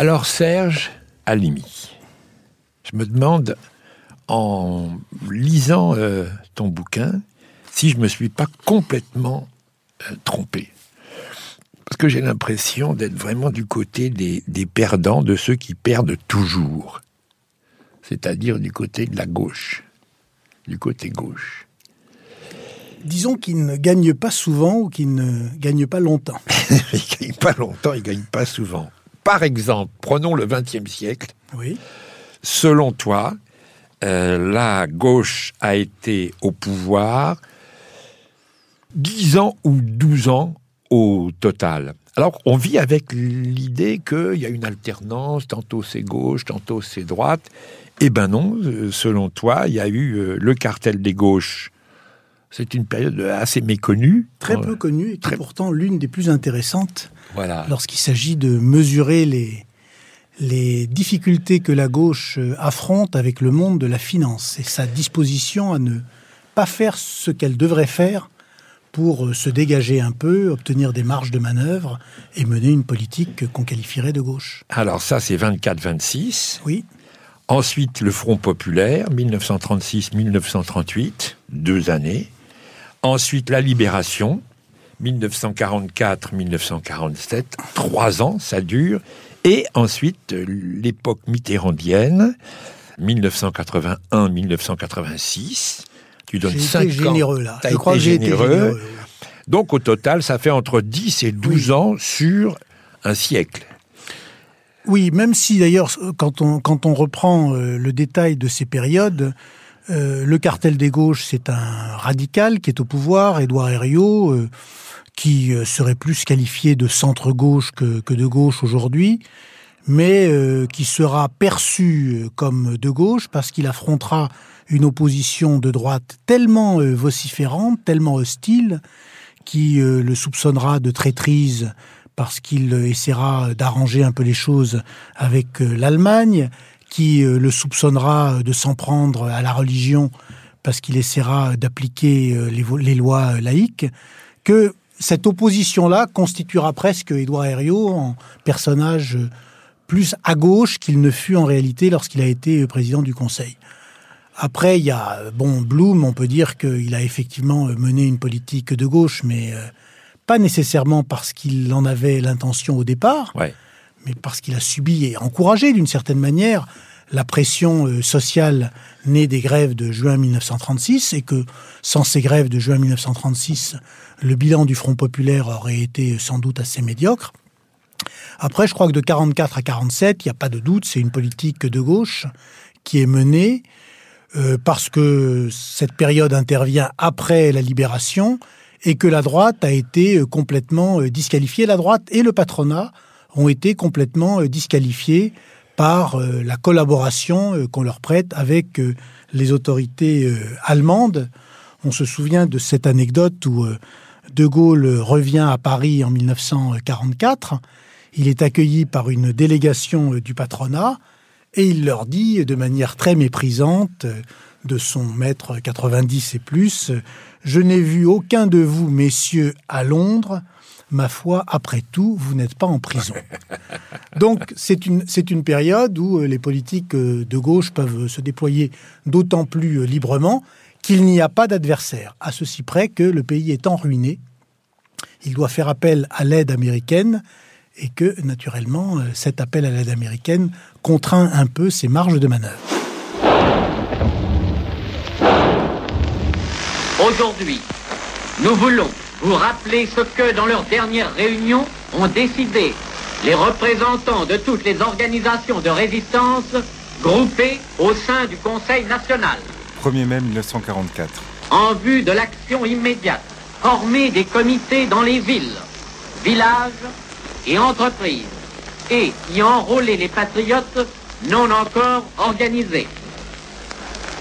Alors Serge Alimi, je me demande, en lisant euh, ton bouquin, si je me suis pas complètement euh, trompé. Parce que j'ai l'impression d'être vraiment du côté des, des perdants, de ceux qui perdent toujours. C'est-à-dire du côté de la gauche. Du côté gauche. Disons qu'il ne gagne pas souvent ou qu'il ne gagne pas longtemps. il gagne pas longtemps, il gagne pas souvent. Par exemple, prenons le XXe siècle. Oui. Selon toi, euh, la gauche a été au pouvoir 10 ans ou 12 ans au total. Alors, on vit avec l'idée qu'il y a une alternance, tantôt c'est gauche, tantôt c'est droite. Eh ben non, euh, selon toi, il y a eu euh, le cartel des gauches. C'est une période assez méconnue. Très peu connue et qui est pourtant l'une des plus intéressantes voilà. lorsqu'il s'agit de mesurer les, les difficultés que la gauche euh, affronte avec le monde de la finance et sa disposition à ne pas faire ce qu'elle devrait faire pour euh, se dégager un peu, obtenir des marges de manœuvre et mener une politique qu'on qualifierait de gauche. Alors ça, c'est 24-26. Oui. Ensuite, le Front populaire, 1936-1938, deux années. Ensuite, la Libération, 1944-1947, trois ans, ça dure. Et ensuite, l'époque mitterrandienne, 1981-1986. Tu donnes 5 ans. généreux, là. Je crois que été généreux. Donc, au total, ça fait entre 10 et 12 oui. ans sur un siècle. Oui, même si d'ailleurs, quand on, quand on reprend euh, le détail de ces périodes, euh, le cartel des gauches, c'est un radical qui est au pouvoir, Édouard Herriot, euh, qui euh, serait plus qualifié de centre-gauche que, que, de gauche aujourd'hui, mais euh, qui sera perçu comme de gauche parce qu'il affrontera une opposition de droite tellement euh, vociférante, tellement hostile, qui le soupçonnera de traîtrise parce qu'il essaiera d'arranger un peu les choses avec l'Allemagne, qui le soupçonnera de s'en prendre à la religion parce qu'il essaiera d'appliquer les, les, lois laïques, que cette opposition-là constituera presque Édouard Herriot en personnage plus à gauche qu'il ne fut en réalité lorsqu'il a été président du Conseil. Après, il y a, bon, Blum, on peut dire qu'il a effectivement mené une politique de gauche, mais euh, pas nécessairement parce qu'il en avait l'intention au départ, ouais. mais parce qu'il a subi et encouragé d'une certaine manière la pression euh, sociale née des grèves de juin 1936 et que sans ces grèves de juin 1936, le bilan du Front populaire aurait été sans doute assez médiocre. Après, je crois que de 44 à 47, il n'y a pas de doute, c'est une politique de gauche qui est menée euh, parce que cette période intervient après la libération et que la droite a été euh, complètement disqualifiée. La droite et le patronat ont été complètement disqualifiés par euh, la collaboration euh, qu'on leur prête avec euh, les autorités allemandes. On se souvient de cette anecdote où De Gaulle revient à Paris en 1944. Il est accueilli par une délégation du patronat et il leur dit de manière très méprisante de son maître 90 et plus, je n'ai vu aucun de vous, messieurs, à Londres, ma foi, après tout, vous n'êtes pas en prison. Donc c'est une, période où les politiques de gauche peuvent se déployer d'autant plus librement qu'il n'y a pas d'adversaire, à ceci près que le pays étant ruiné, il doit faire appel à l'aide américaine et que, naturellement, cet appel à l'aide américaine contraint un peu ses marges de manœuvre. Aujourd'hui, nous voulons vous rappeler ce que, dans leur dernière réunion, ont décidé les représentants de toutes les organisations de résistance groupées au sein du Conseil national. 1er mai 1944. En vue de l'action immédiate, former des comités dans les villes, villages et entreprises et y enrôler les patriotes non encore organisés.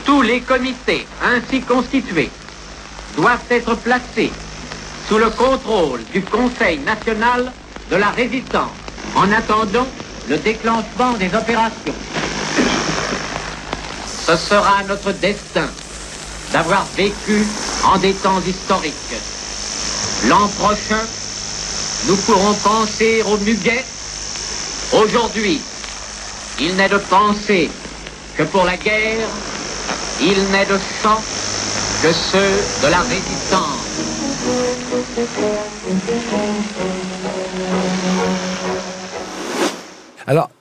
Tous les comités ainsi constitués doivent être placés sous le contrôle du Conseil national de la résistance en attendant le déclenchement des opérations. Ce sera notre destin d'avoir vécu en des temps historiques. L'an prochain, nous pourrons penser au muguet Aujourd'hui, il n'est de pensée que pour la guerre, il n'est de sang que ceux de la résistance. Alors,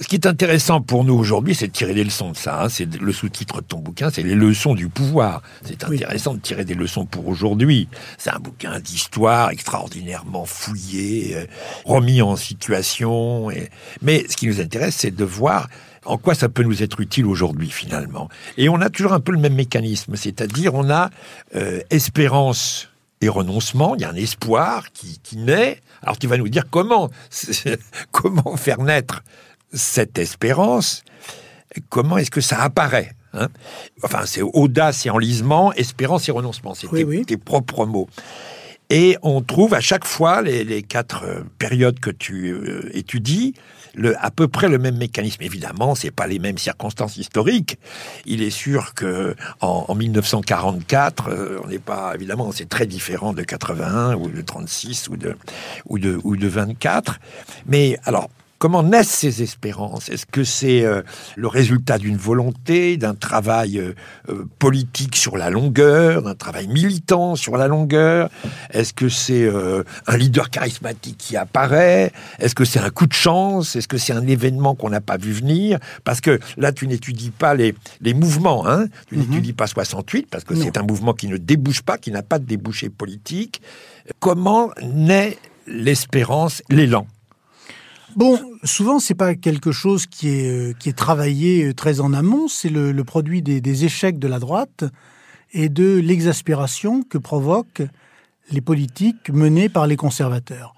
ce qui est intéressant pour nous aujourd'hui, c'est de tirer des leçons de ça. hein. C'est le sous-titre de ton bouquin, c'est les leçons du pouvoir. C'est Oui. intéressant de tirer des leçons pour aujourd'hui. C'est un bouquin d'histoire extraordinairement fouillé, euh, remis en situation. et- Mais ce qui nous intéresse, c'est de voir en quoi ça peut nous être utile aujourd'hui finalement. Et on a toujours un peu le même mécanisme, c'est-à-dire on a euh, espérance et renoncement, il y a un espoir qui, qui naît. Alors tu vas nous dire comment, comment faire naître cette espérance, comment est-ce que ça apparaît hein? Enfin, c'est audace et enlisement, espérance et renoncement, c'est Oui, tes, oui. tes propres mots. Et on trouve à chaque fois, les, les quatre euh, périodes que tu euh, étudies, le, à peu près le même mécanisme. Évidemment, c'est pas les mêmes circonstances historiques. Il est sûr que en, en 1944, euh, on n'est pas évidemment, c'est très différent de 81 ou de 36 ou de ou de ou de 24. Mais alors. Comment naissent ces espérances? Est-ce que c'est euh, le résultat d'une volonté, d'un travail euh, euh, politique sur la longueur, d'un travail militant sur la longueur? Est-ce que c'est euh, un leader charismatique qui apparaît? Est-ce que c'est un coup de chance? Est-ce que c'est un événement qu'on n'a pas vu venir? Parce que là, tu n'étudies pas les, les mouvements, hein. Tu n'étudies pas 68, parce que c'est un mouvement qui ne débouche pas, qui n'a pas de débouché politique. Comment naît l'espérance, l'élan? Bon, souvent, c'est pas quelque chose qui est, euh, qui est travaillé euh, très en amont, c'est le, le produit des, des échecs de la droite et de l'exaspération que provoquent les politiques menées par les conservateurs.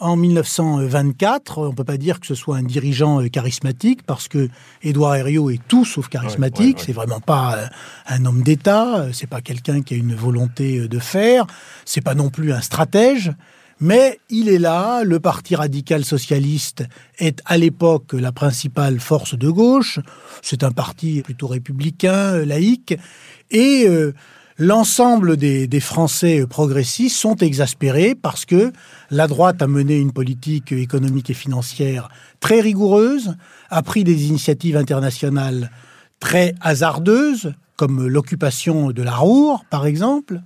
En 1924, on peut pas dire que ce soit un dirigeant euh, charismatique parce que Édouard Herriot est tout sauf charismatique. Ouais, ouais, ouais. C'est vraiment pas un homme d'État. C'est pas quelqu'un qui a une volonté de faire. C'est pas non plus un stratège. Mais il est là, le Parti radical socialiste est à l'époque la principale force de gauche, c'est un parti plutôt républicain, euh, laïque, et euh, l'ensemble des, des Français progressistes sont exaspérés parce que la droite a mené une politique économique et financière très rigoureuse, a pris des initiatives internationales très hasardeuses, comme l'occupation de la Roure, par exemple,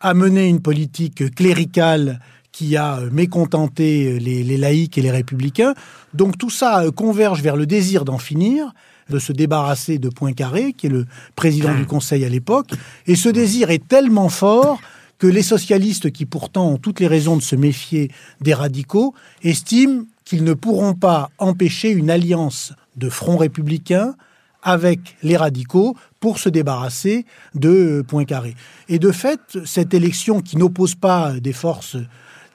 a mené une politique cléricale qui a euh, mécontenté les, les laïcs et les républicains. Donc tout ça euh, converge vers le désir d'en finir, de se débarrasser de Poincaré, qui est le président du Conseil à l'époque. Et ce désir est tellement fort que les socialistes, qui pourtant ont toutes les raisons de se méfier des radicaux, estiment qu'ils ne pourront pas empêcher une alliance de front républicain avec les radicaux pour se débarrasser de euh, Poincaré. Et de fait, cette élection qui n'oppose pas des forces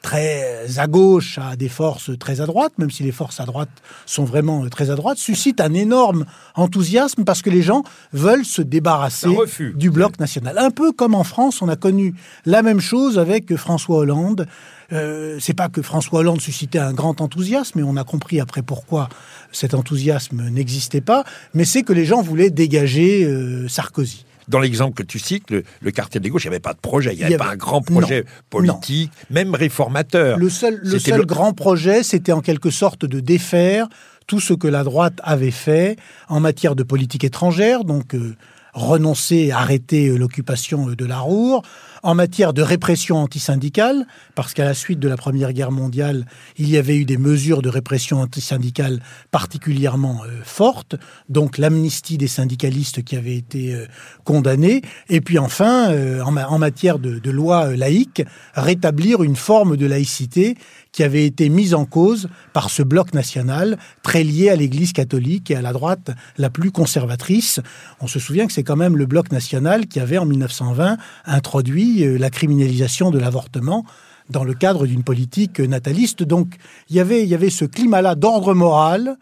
très à gauche à des forces très à droite, même si les forces à droite sont vraiment euh, très à droite, suscite un énorme enthousiasme parce que les gens veulent se débarrasser du bloc national. Un peu comme en France, on a connu la même chose avec François Hollande. Euh, c'est pas que François Hollande suscitait un grand enthousiasme, et on a compris après pourquoi cet enthousiasme n'existait pas, mais c'est que les gens voulaient dégager euh, Sarkozy. Dans l'exemple que tu cites, le, le cartel des gauches, il n'y avait pas de projet, il n'y avait, pas un grand projet non, politique, même réformateur. Le seul, le seul le- grand projet, c'était en quelque sorte de défaire tout ce que la droite avait fait en matière de politique étrangère, donc euh, renoncer, arrêter euh, l'occupation euh, de la Roure, en matière de répression antisyndicale, parce qu'à la suite de la Première Guerre mondiale, il y avait eu des mesures de répression antisyndicale particulièrement euh, fortes, donc l'amnistie des syndicalistes qui avaient été euh, condamnés, et puis enfin, euh, en, ma- en matière de, de loi laïque, rétablir une forme de laïcité qui avait été mise en cause par ce bloc national très lié à l'Église catholique et à la droite la plus conservatrice. On se souvient que c'est quand même le bloc national qui avait en 1920 introduit euh, la criminalisation de l'avortement dans le cadre d'une politique euh, nataliste. Donc il y avait, il y avait ce climat-là d'ordre moral,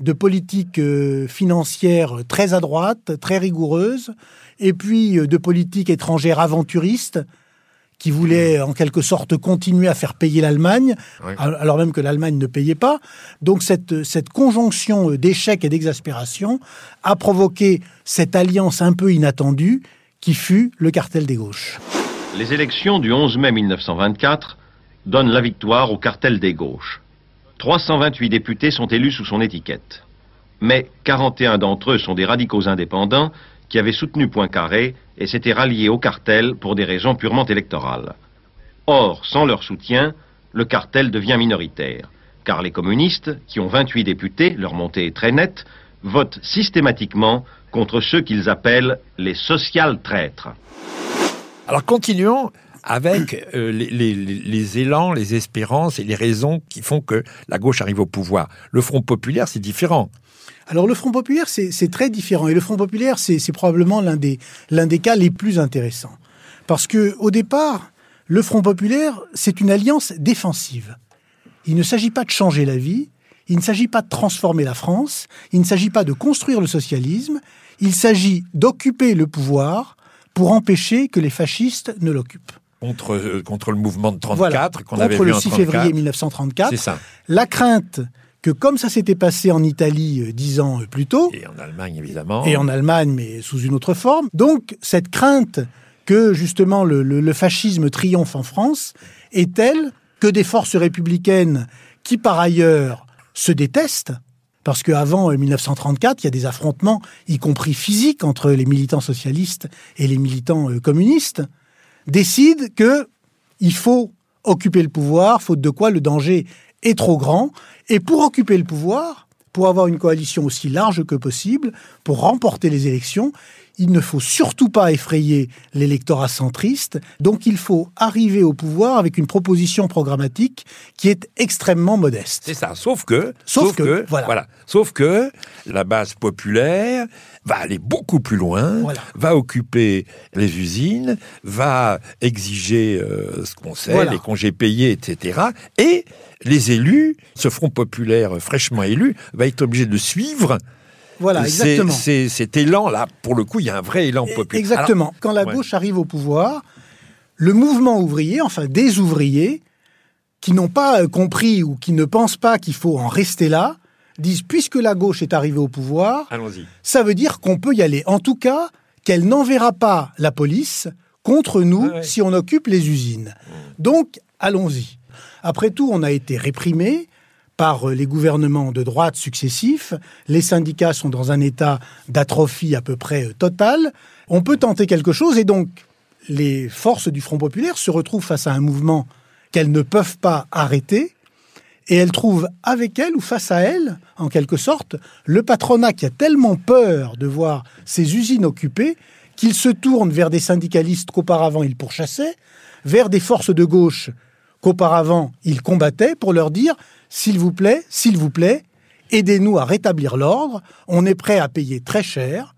de politique euh, financière très à droite, très rigoureuse, et puis de politique étrangère aventuriste qui voulait en quelque sorte continuer à faire payer l'Allemagne, Oui. alors même que l'Allemagne ne payait pas. Donc cette, cette conjonction d'échecs et d'exaspération a provoqué cette alliance un peu inattendue qui fut le cartel des gauches. Les élections du 11 mai 1924 donnent la victoire au cartel des gauches. 328 députés sont élus sous son étiquette. Mais 41 d'entre eux sont des radicaux indépendants qui avaient soutenu Poincaré et s'étaient ralliés au cartel pour des raisons purement électorales. Or, sans leur soutien, le cartel devient minoritaire, car les communistes, qui ont 28 députés, leur montée est très nette, votent systématiquement contre ceux qu'ils appellent les social traîtres. Alors continuons avec euh, les, élans, les espérances et les raisons qui font que la gauche arrive au pouvoir. Le Front populaire, c'est différent. Alors le Front populaire, c'est très différent. Et le Front populaire, c'est probablement l'un des, des cas les plus intéressants. Parce que au départ, le Front populaire, c'est une alliance défensive. Il ne s'agit pas de changer la vie, il ne s'agit pas de transformer la France, il ne s'agit pas de construire le socialisme, il s'agit d'occuper le pouvoir pour empêcher que les fascistes ne l'occupent. Contre, euh, contre le mouvement de 34 Voilà, qu'on avait vu le en 6 34. février 1934. C'est ça. La crainte que comme ça s'était passé en Italie euh, dix ans euh, plus tôt, Et en Allemagne, évidemment. et en Allemagne, mais sous une autre forme. Donc, cette crainte que justement le, le- le fascisme triomphe en France est telle que des forces républicaines qui, par ailleurs, se détestent, parce qu'avant 1934, il y a des affrontements, y compris physiques, entre les militants socialistes et les militants euh, communistes, décident que il faut occuper le pouvoir, faute de quoi le danger est trop grand. Et pour occuper le pouvoir, pour avoir une coalition aussi large que possible, pour remporter les élections, il ne faut surtout pas effrayer l'électorat centriste. Donc il faut arriver au pouvoir avec une proposition programmatique qui est extrêmement modeste. C'est ça. Sauf que, Sauf que, voilà. Sauf que la base populaire va aller beaucoup plus loin, Voilà. va occuper les usines, va exiger euh, ce qu'on sait, Voilà. les congés payés, etc. Et les élus, ce front populaire fraîchement élu, va être obligé de suivre Voilà, exactement. cet élan-là. Pour le coup, il y a un vrai élan populaire. Exactement. Quand la ouais. gauche arrive au pouvoir, le mouvement ouvrier, enfin des ouvriers, qui n'ont pas euh, compris ou qui ne pensent pas qu'il faut en rester là, disent puisque la gauche est arrivée au pouvoir, ça veut dire qu'on peut y aller. En tout cas, qu'elle n'enverra pas la police contre nous ouais. si on occupe les usines. Donc, allons-y. Après tout, on a été réprimés par euh, les gouvernements de droite successifs. Les syndicats sont dans un état d'atrophie à peu près euh, totale. On peut tenter quelque chose et donc les forces du Front populaire se retrouvent face à un mouvement qu'elles ne peuvent pas arrêter et elles trouvent avec elles ou face à elles, en quelque sorte, le patronat qui a tellement peur de voir ses usines occupées qu'il se tourne vers des syndicalistes qu'auparavant il pourchassait, vers des forces de gauche qu'auparavant il combattait pour leur dire s'il vous plaît, s'il vous plaît, aidez-nous à rétablir l'ordre, on est prêt à payer très cher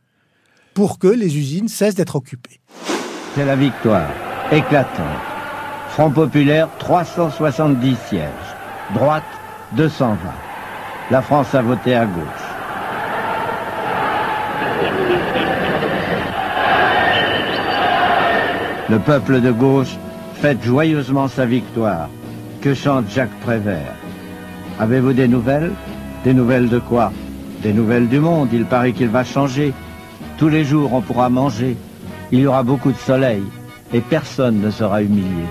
pour que les usines cessent d'être occupées. C'est la victoire, éclatante. Front populaire, 370 sièges. Droite, 220. La France a voté à gauche. Le peuple de gauche fête joyeusement sa victoire. Que chante Jacques Prévert Avez-vous des nouvelles? Des nouvelles de quoi? Des nouvelles du monde. Il paraît qu'il va changer. Tous les jours, on pourra manger. Il y aura beaucoup de soleil et personne ne sera humilié.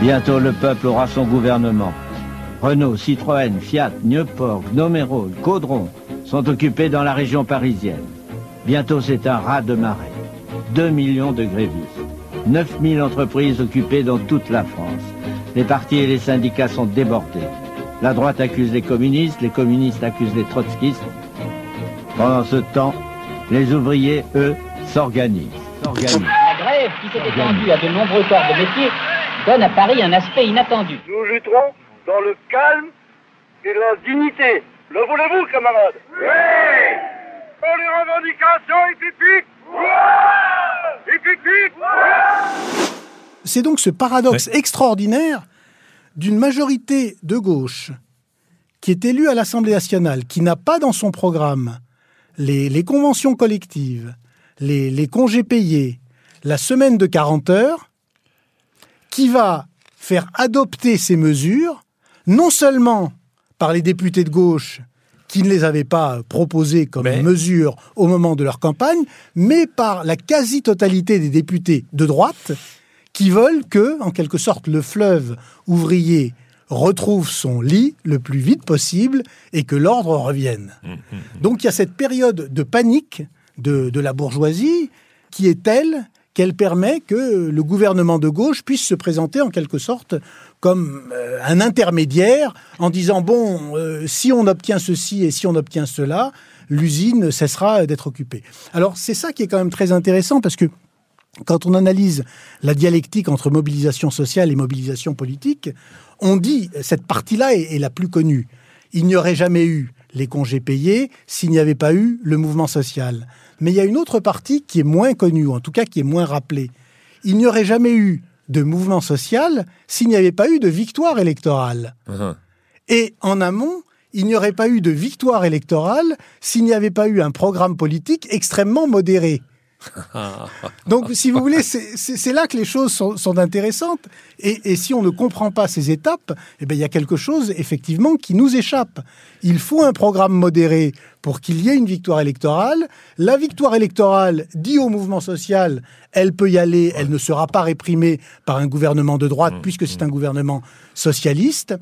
Bientôt le peuple aura son gouvernement. Renault, Citroën, Fiat, Nieuport, Gnomerol, Caudron sont occupés dans la région parisienne. Bientôt c'est un raz de marée. 2 millions de grévistes. 9000 entreprises occupées dans toute la France. Les partis et les syndicats sont débordés. La droite accuse les communistes, les communistes accusent les trotskistes. Pendant ce temps, les ouvriers, eux, s'organisent. s'organisent. La grève qui s'est étendue à de nombreux corps de métier donne à Paris un aspect inattendu. Nous lutterons dans le calme et la dignité. Le voulez-vous, camarades Oui. Pour les revendications hippiques Hippiques C'est donc ce paradoxe extraordinaire d'une majorité de gauche qui est élue à l'Assemblée nationale, qui n'a pas dans son programme les, les conventions collectives, les, les congés payés, la semaine de 40 heures, qui va faire adopter ces mesures, non seulement par les députés de gauche qui ne les avaient pas proposées comme Mais- mesure au moment de leur campagne, mais par la quasi-totalité des députés de droite qui veulent que, en quelque sorte, le fleuve ouvrier retrouve son lit le plus vite possible et que l'ordre revienne. Donc il y a cette période de panique de, de la bourgeoisie qui est telle qu'elle permet que le gouvernement de gauche puisse se présenter en quelque sorte comme euh, un intermédiaire en disant bon euh, si on obtient ceci et si on obtient cela l'usine cessera d'être occupée. Alors c'est ça qui est quand même très intéressant parce que quand on analyse la dialectique entre mobilisation sociale et mobilisation politique, on dit, cette partie-là est, est la plus connue, il n'y aurait jamais eu les congés payés s'il n'y avait pas eu le mouvement social. Mais il y a une autre partie qui est moins connue, ou en tout cas qui est moins rappelée. Il n'y aurait jamais eu de mouvement social s'il n'y avait pas eu de victoire électorale. Mhm. Et en amont, il n'y aurait pas eu de victoire électorale s'il n'y avait pas eu un programme politique extrêmement modéré. Donc, si vous voulez, c'est- là que les choses sont, sont intéressantes. Et, et si on ne comprend pas ces étapes, eh ben, il y a quelque chose, effectivement, qui nous échappe. Il faut un programme modéré pour qu'il y ait une victoire électorale. La victoire électorale dit au mouvement social, elle peut y aller, elle ne sera pas réprimée par un gouvernement de droite, puisque c'est un gouvernement socialiste,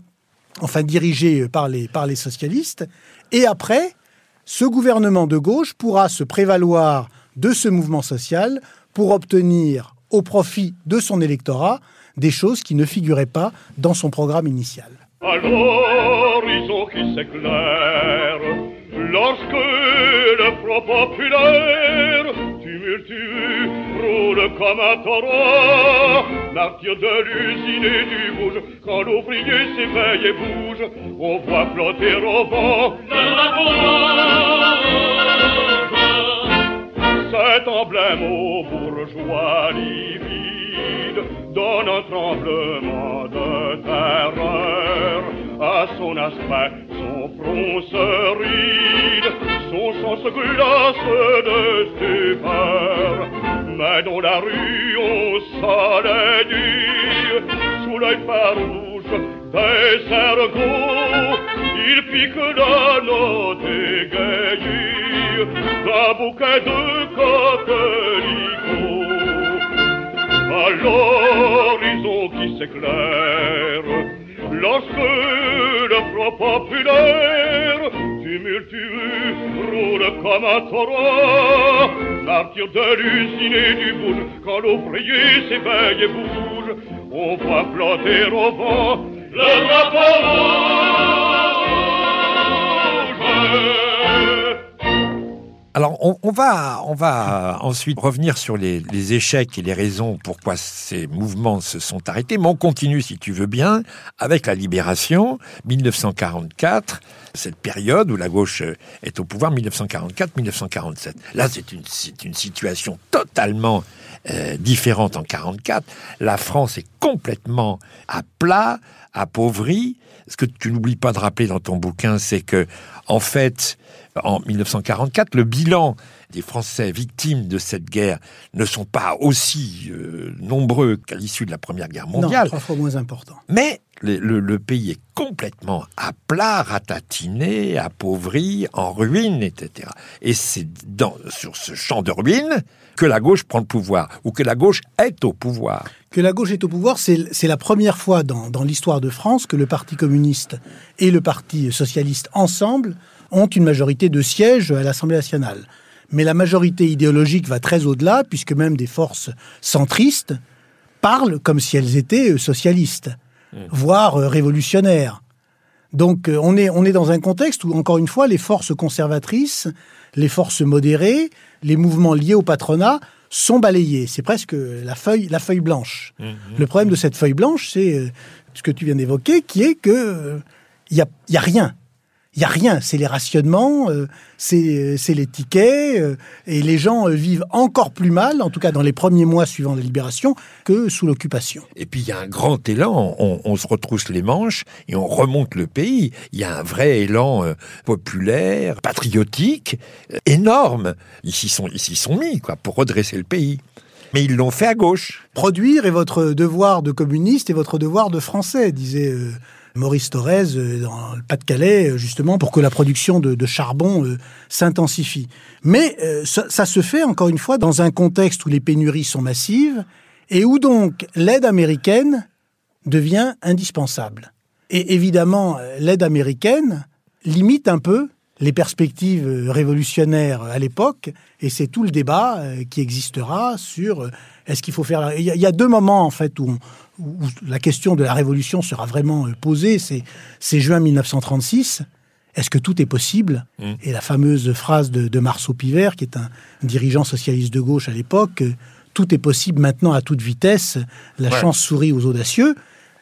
enfin dirigé par les, par les socialistes. Et après, ce gouvernement de gauche pourra se prévaloir de ce mouvement social pour obtenir au profit de son électorat des choses qui ne figuraient pas dans son programme initial. À l'horizon qui s'éclaire, lorsque le front populaire tumultueux roule comme un torrent, martyr de l'usine et du bouge, quand l'ouvrier s'éveille et bouge, on voit flotter au vent le drapeau. Cet emblème au bourgeois livide donne un tremblement de terreur à son aspect, son front se ride, son sang se glace de stupeur. Mais dans la rue on s'allait sous l'œil farouche des cerveaux, il pique la note d'un bouquet de coquelicots. À l'horizon qui s'éclaire, lorsque le front populaire tumultueux roule comme un torrent, martyr de l'usine et du bouge, quand l'ouvrier s'éveille et bouge, on voit flotter au vent le drapeau Alors, on, va, on va ensuite revenir sur les, échecs et les raisons pourquoi ces mouvements se sont arrêtés, mais on continue, si tu veux bien, avec la libération, 1944, cette période où la gauche est au pouvoir, 1944-1947. Là, c'est une, une situation totalement euh, différente en 44. La France est complètement à plat, appauvrie. Ce que tu n'oublies pas de rappeler dans ton bouquin, c'est que, en fait, en 1944, le bilan des Français victimes de cette guerre ne sont pas aussi euh, nombreux qu'à l'issue de la Première Guerre Non, mondiale. trois fois moins important. Mais le, le- le pays est complètement à plat, ratatiné, appauvri, en ruine, etc. Et c'est dans- sur ce champ de ruines que la gauche prend le pouvoir, ou que la gauche est au pouvoir. Que la gauche est au pouvoir, c'est c'est la première fois dans, dans l'histoire de France que le Parti communiste et le Parti socialiste ensemble ont une majorité de sièges à l'Assemblée nationale. Mais la majorité idéologique va très au-delà, puisque même des forces centristes parlent comme si elles étaient euh, socialistes, voire euh, révolutionnaires. Donc euh, on est, on est dans un contexte où, encore une fois, les forces conservatrices, les forces modérées, les mouvements liés au patronat sont balayés. C'est presque la feuille, la feuille blanche. Le problème de cette feuille blanche, c'est ce que tu viens d'évoquer, qui est que il y a, y a rien. Il y a rien. C'est les rationnements, euh, c'est c'est les tickets, euh, et les gens euh, vivent encore plus mal, en tout cas dans les premiers mois suivant la libération, que sous l'occupation. Et puis il y a un grand élan, on, on se retrousse les manches et on remonte le pays. Il y a un vrai élan euh, populaire, patriotique, euh, énorme. Ils s'y sont, ils sont mis quoi, pour redresser le pays. Mais ils l'ont fait à gauche. Produire est votre devoir de communiste et votre devoir de français, disait euh, Maurice Thorez euh, dans le Pas-de-Calais, euh, justement, pour que la production de, charbon euh, s'intensifie. Mais ça, se fait, encore une fois, dans un contexte où les pénuries sont massives et où donc l'aide américaine devient indispensable. Et évidemment, l'aide américaine limite un peu les perspectives révolutionnaires à l'époque, et c'est tout le débat qui existera sur est-ce qu'il faut faire... Il y, a, deux moments, en fait, où, on- où la question de la révolution sera vraiment euh, posée. C'est juin 1936. Est-ce que tout est possible Mm. Et la fameuse phrase de, de Marceau Pivert, qui est un dirigeant socialiste de gauche à l'époque, euh, tout est possible maintenant à toute vitesse, la Ouais. chance sourit aux audacieux.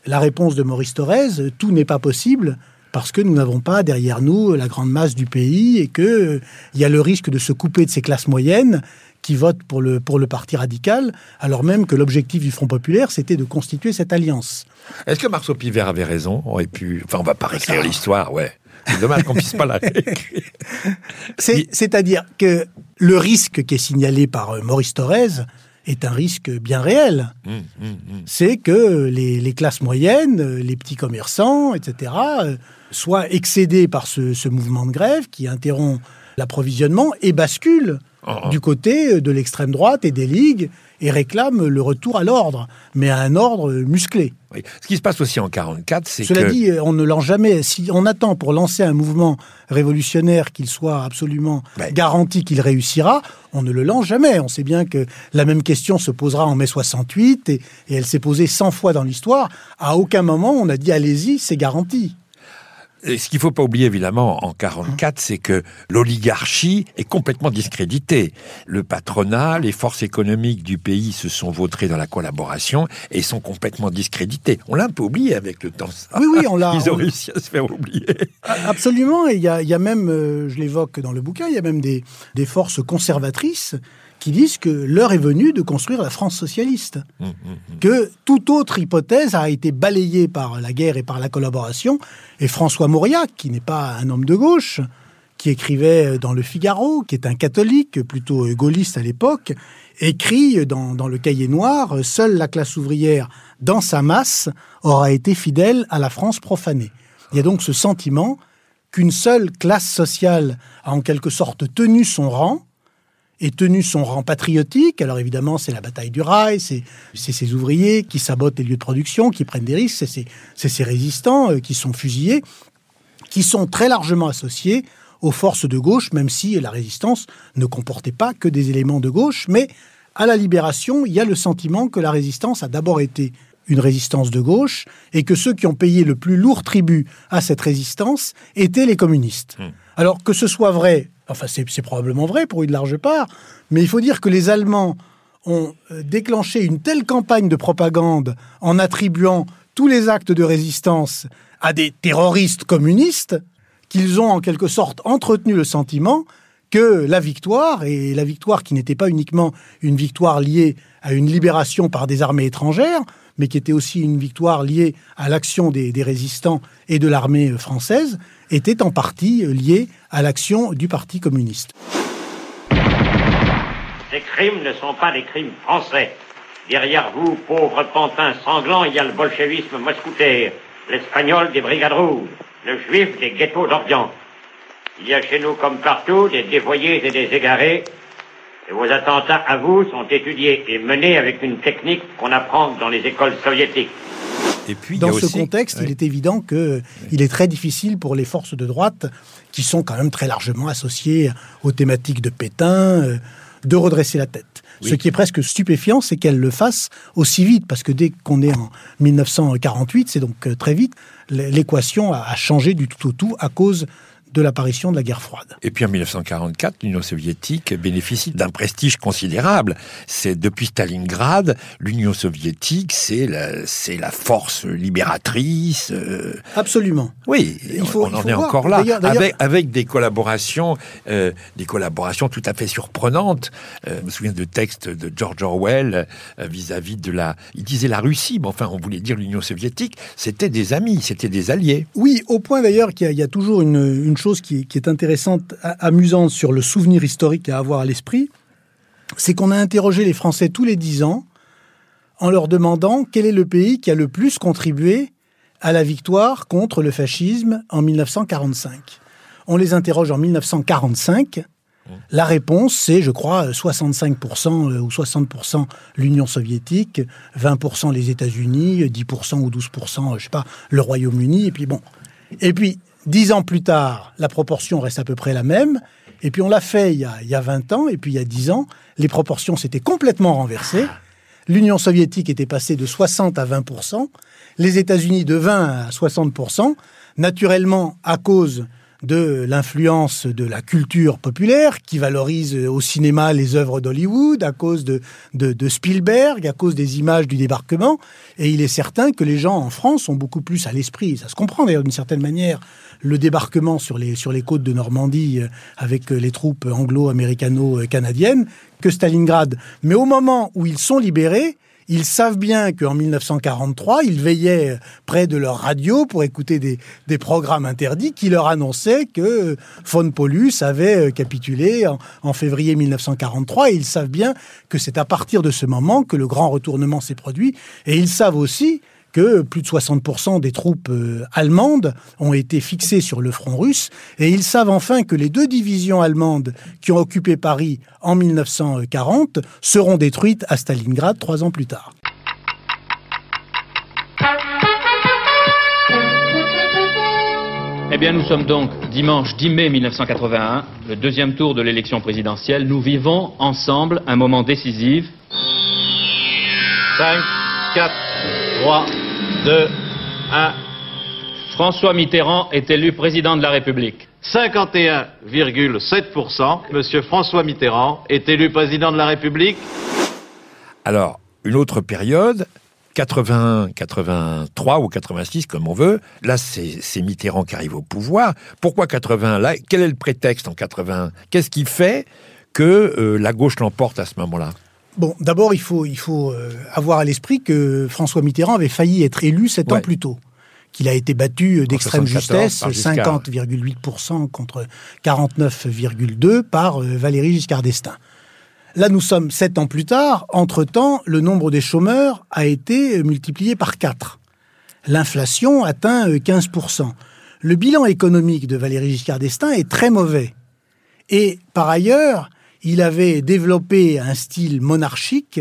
La réponse de Maurice Thorez, euh, tout n'est pas possible parce que nous n'avons pas derrière nous la grande masse du pays et que euh, il y a le risque de se couper de ces classes moyennes qui votent pour le, pour le parti radical, alors même que l'objectif du Front populaire, c'était de constituer cette alliance. Est-ce que Marceau Pivert avait raison? On aurait pu. Enfin, on va pas réécrire l'histoire, ouais. C'est dommage qu'on puisse pas la réécrire. C'est- C'est-à-dire que le risque qui est signalé par euh, Maurice Thorez est un risque bien réel. Hum, hum, hum. c'est que les, les classes moyennes, euh, les petits commerçants, etc., euh, soient excédés par ce, ce mouvement de grève qui interrompt l'approvisionnement et bascule Oh, oh. du côté de l'extrême droite et des ligues et réclame le retour à l'ordre, mais à un ordre musclé. Oui. Ce qui se passe aussi en 44, c'est Cela que. dit, on ne lance jamais. Si on attend pour lancer un mouvement révolutionnaire qu'il soit absolument Ouais. garanti qu'il réussira, on ne le lance jamais. On sait bien que la même question se posera en mai 68 et, et elle s'est posée 100 fois dans l'histoire. À aucun moment on a dit allez-y, c'est garanti. Et ce qu'il faut pas oublier évidemment en 44, c'est que l'oligarchie est complètement discréditée. Le patronat, les forces économiques du pays se sont vautrées dans la collaboration et sont complètement discréditées. On l'a un peu oublié avec le temps. ça. Oui, oui, on l'a- Ils ont on- réussi à se faire oublier. Absolument. Et il y a, il y a même, euh, je l'évoque dans le bouquin, il y a même des, des forces conservatrices qui disent que l'heure est venue de construire la France socialiste. Hum, que toute autre hypothèse a été balayée par la guerre et par la collaboration. Et François Mauriac, qui n'est pas un homme de gauche, qui écrivait dans Le Figaro, qui est un catholique, plutôt gaulliste à l'époque, écrit dans, dans le cahier noir « Seule la classe ouvrière, dans sa masse, aura été fidèle à la France profanée ». Il y a donc ce sentiment qu'une seule classe sociale a en quelque sorte tenu son rang, et tenu son rang patriotique. Alors évidemment, c'est la bataille du rail, c'est ces ouvriers qui sabotent les lieux de production, qui prennent des risques, c'est ces, c'est ces résistants euh, qui sont fusillés, qui sont très largement associés aux forces de gauche, même si la résistance ne comportait pas que des éléments de gauche. Mais à la libération, il y a le sentiment que la résistance a d'abord été une résistance de gauche et que ceux qui ont payé le plus lourd tribut à cette résistance étaient les communistes. Alors que ce soit vrai, enfin c'est c'est probablement vrai pour une large part, mais il faut dire que les Allemands ont euh, déclenché une telle campagne de propagande en attribuant tous les actes de résistance à des terroristes communistes qu'ils ont en quelque sorte entretenu le sentiment que la victoire, et la victoire qui n'était pas uniquement une victoire liée à une libération par des armées étrangères, mais qui était aussi une victoire liée à l'action des, résistants et de l'armée française, était en partie liée à l'action du Parti communiste. Ces crimes ne sont pas des crimes français. Derrière vous, pauvres pantins sanglants, il y a le bolchevisme moscoutaire, l'espagnol des brigades rouges, le juif des ghettos d'Orient. Il y a chez nous, comme partout, des dévoyés et des égarés. Et vos attentats à vous sont étudiés et menés avec une technique qu'on apprend dans les écoles soviétiques. Et puis, Dans ce aussi- contexte, il Oui. est évident que il est très difficile pour les forces de droite, qui sont quand même très largement associées aux thématiques de Pétain, euh, de redresser la tête. Ce qui est presque stupéfiant, c'est qu'elles le fassent aussi vite, parce que dès qu'on est en 1948, c'est donc euh, très vite, l'équation a a changé du tout au tout à cause de l'apparition de la guerre froide. Et puis en 1944, l'Union soviétique bénéficie d'un prestige considérable. C'est depuis Stalingrad, l'Union soviétique, c'est la, c'est la force libératrice. euh, Absolument. oui, Il on- faut- on, il en faut est voir. encore là, D'ailleurs- d'ailleurs- avec, avec des collaborations, euh, des collaborations tout à fait surprenantes. Euh, je me souviens de textes de George Orwell vis-à-vis de la. Il disait la Russie, mais enfin, on voulait dire l'Union soviétique. C'était des amis, c'était des alliés. Oui, au point d'ailleurs qu'il y, a- il y a toujours une, une chose qui, qui est intéressante, amusante sur le souvenir historique à avoir à l'esprit, c'est qu'on a interrogé les Français tous les dix ans en leur demandant quel est le pays qui a le plus contribué à la victoire contre le fascisme en 1945. On les interroge en 1945. La réponse, c'est, je crois, 65% euh, ou 60% l'Union soviétique, 20% les États-Unis, 10% ou 12%, je sais pas, le Royaume-Uni, et puis bon. Et puis, dix ans plus tard, la proportion reste à peu près la même, et puis on l'a fait il y, a, il y a 20 ans, et puis il y a 10 ans, les proportions s'étaient complètement renversées. L'Union soviétique était passée de 60 à 20%, les États-Unis de 20 à 60%, naturellement à cause de l'influence de la culture populaire qui valorise au cinéma les œuvres d'Hollywood à cause de, de, de, Spielberg, à cause des images du débarquement. Et il est certain que les gens en France ont beaucoup plus à l'esprit, ça se comprend d'ailleurs d'une certaine manière, le débarquement sur les, sur les côtes de Normandie euh, avec les troupes anglo-américano-canadiennes que Stalingrad. Mais au moment où ils sont libérés, ils savent bien qu'en 1943, ils veillaient près de leur radio pour écouter des, des programmes interdits qui leur annonçaient que von Paulus avait capitulé en, en février 1943. Et ils savent bien que c'est à partir de ce moment que le grand retournement s'est produit. Et ils savent aussi que plus de 60% des troupes euh, allemandes ont été fixées sur le front russe. Et ils savent enfin que les deux divisions allemandes qui ont occupé Paris en 1940 seront détruites à Stalingrad trois ans plus tard. Eh bien, nous sommes donc dimanche 10 mai 1981, le deuxième tour de l'élection présidentielle. Nous vivons ensemble un moment décisif. 5, 4, 3, 2, 1. François Mitterrand est élu président de la République. 51,7%. Monsieur François Mitterrand est élu président de la République. Alors, une autre période, 80, 83 ou 86, comme on veut. Là, c'est Mitterrand qui arrive au pouvoir. Pourquoi 80 Là, quel est le prétexte en 80 Qu'est-ce qui fait que euh, la gauche l'emporte à ce moment-là? Bon, d'abord, il faut, il faut euh, avoir à l'esprit que François Mitterrand avait failli être élu sept Ouais. ans plus tôt. Qu'il a été battu d'extrême 74 justesse, par Giscard. 50,8% contre 49,2% par euh, Valéry Giscard d'Estaing. Là, nous sommes sept ans plus tard. Entre-temps, le nombre des chômeurs a été multiplié par 4. L'inflation atteint euh, 15%. Le bilan économique de Valéry Giscard d'Estaing est très mauvais. Et par ailleurs, il avait développé un style monarchique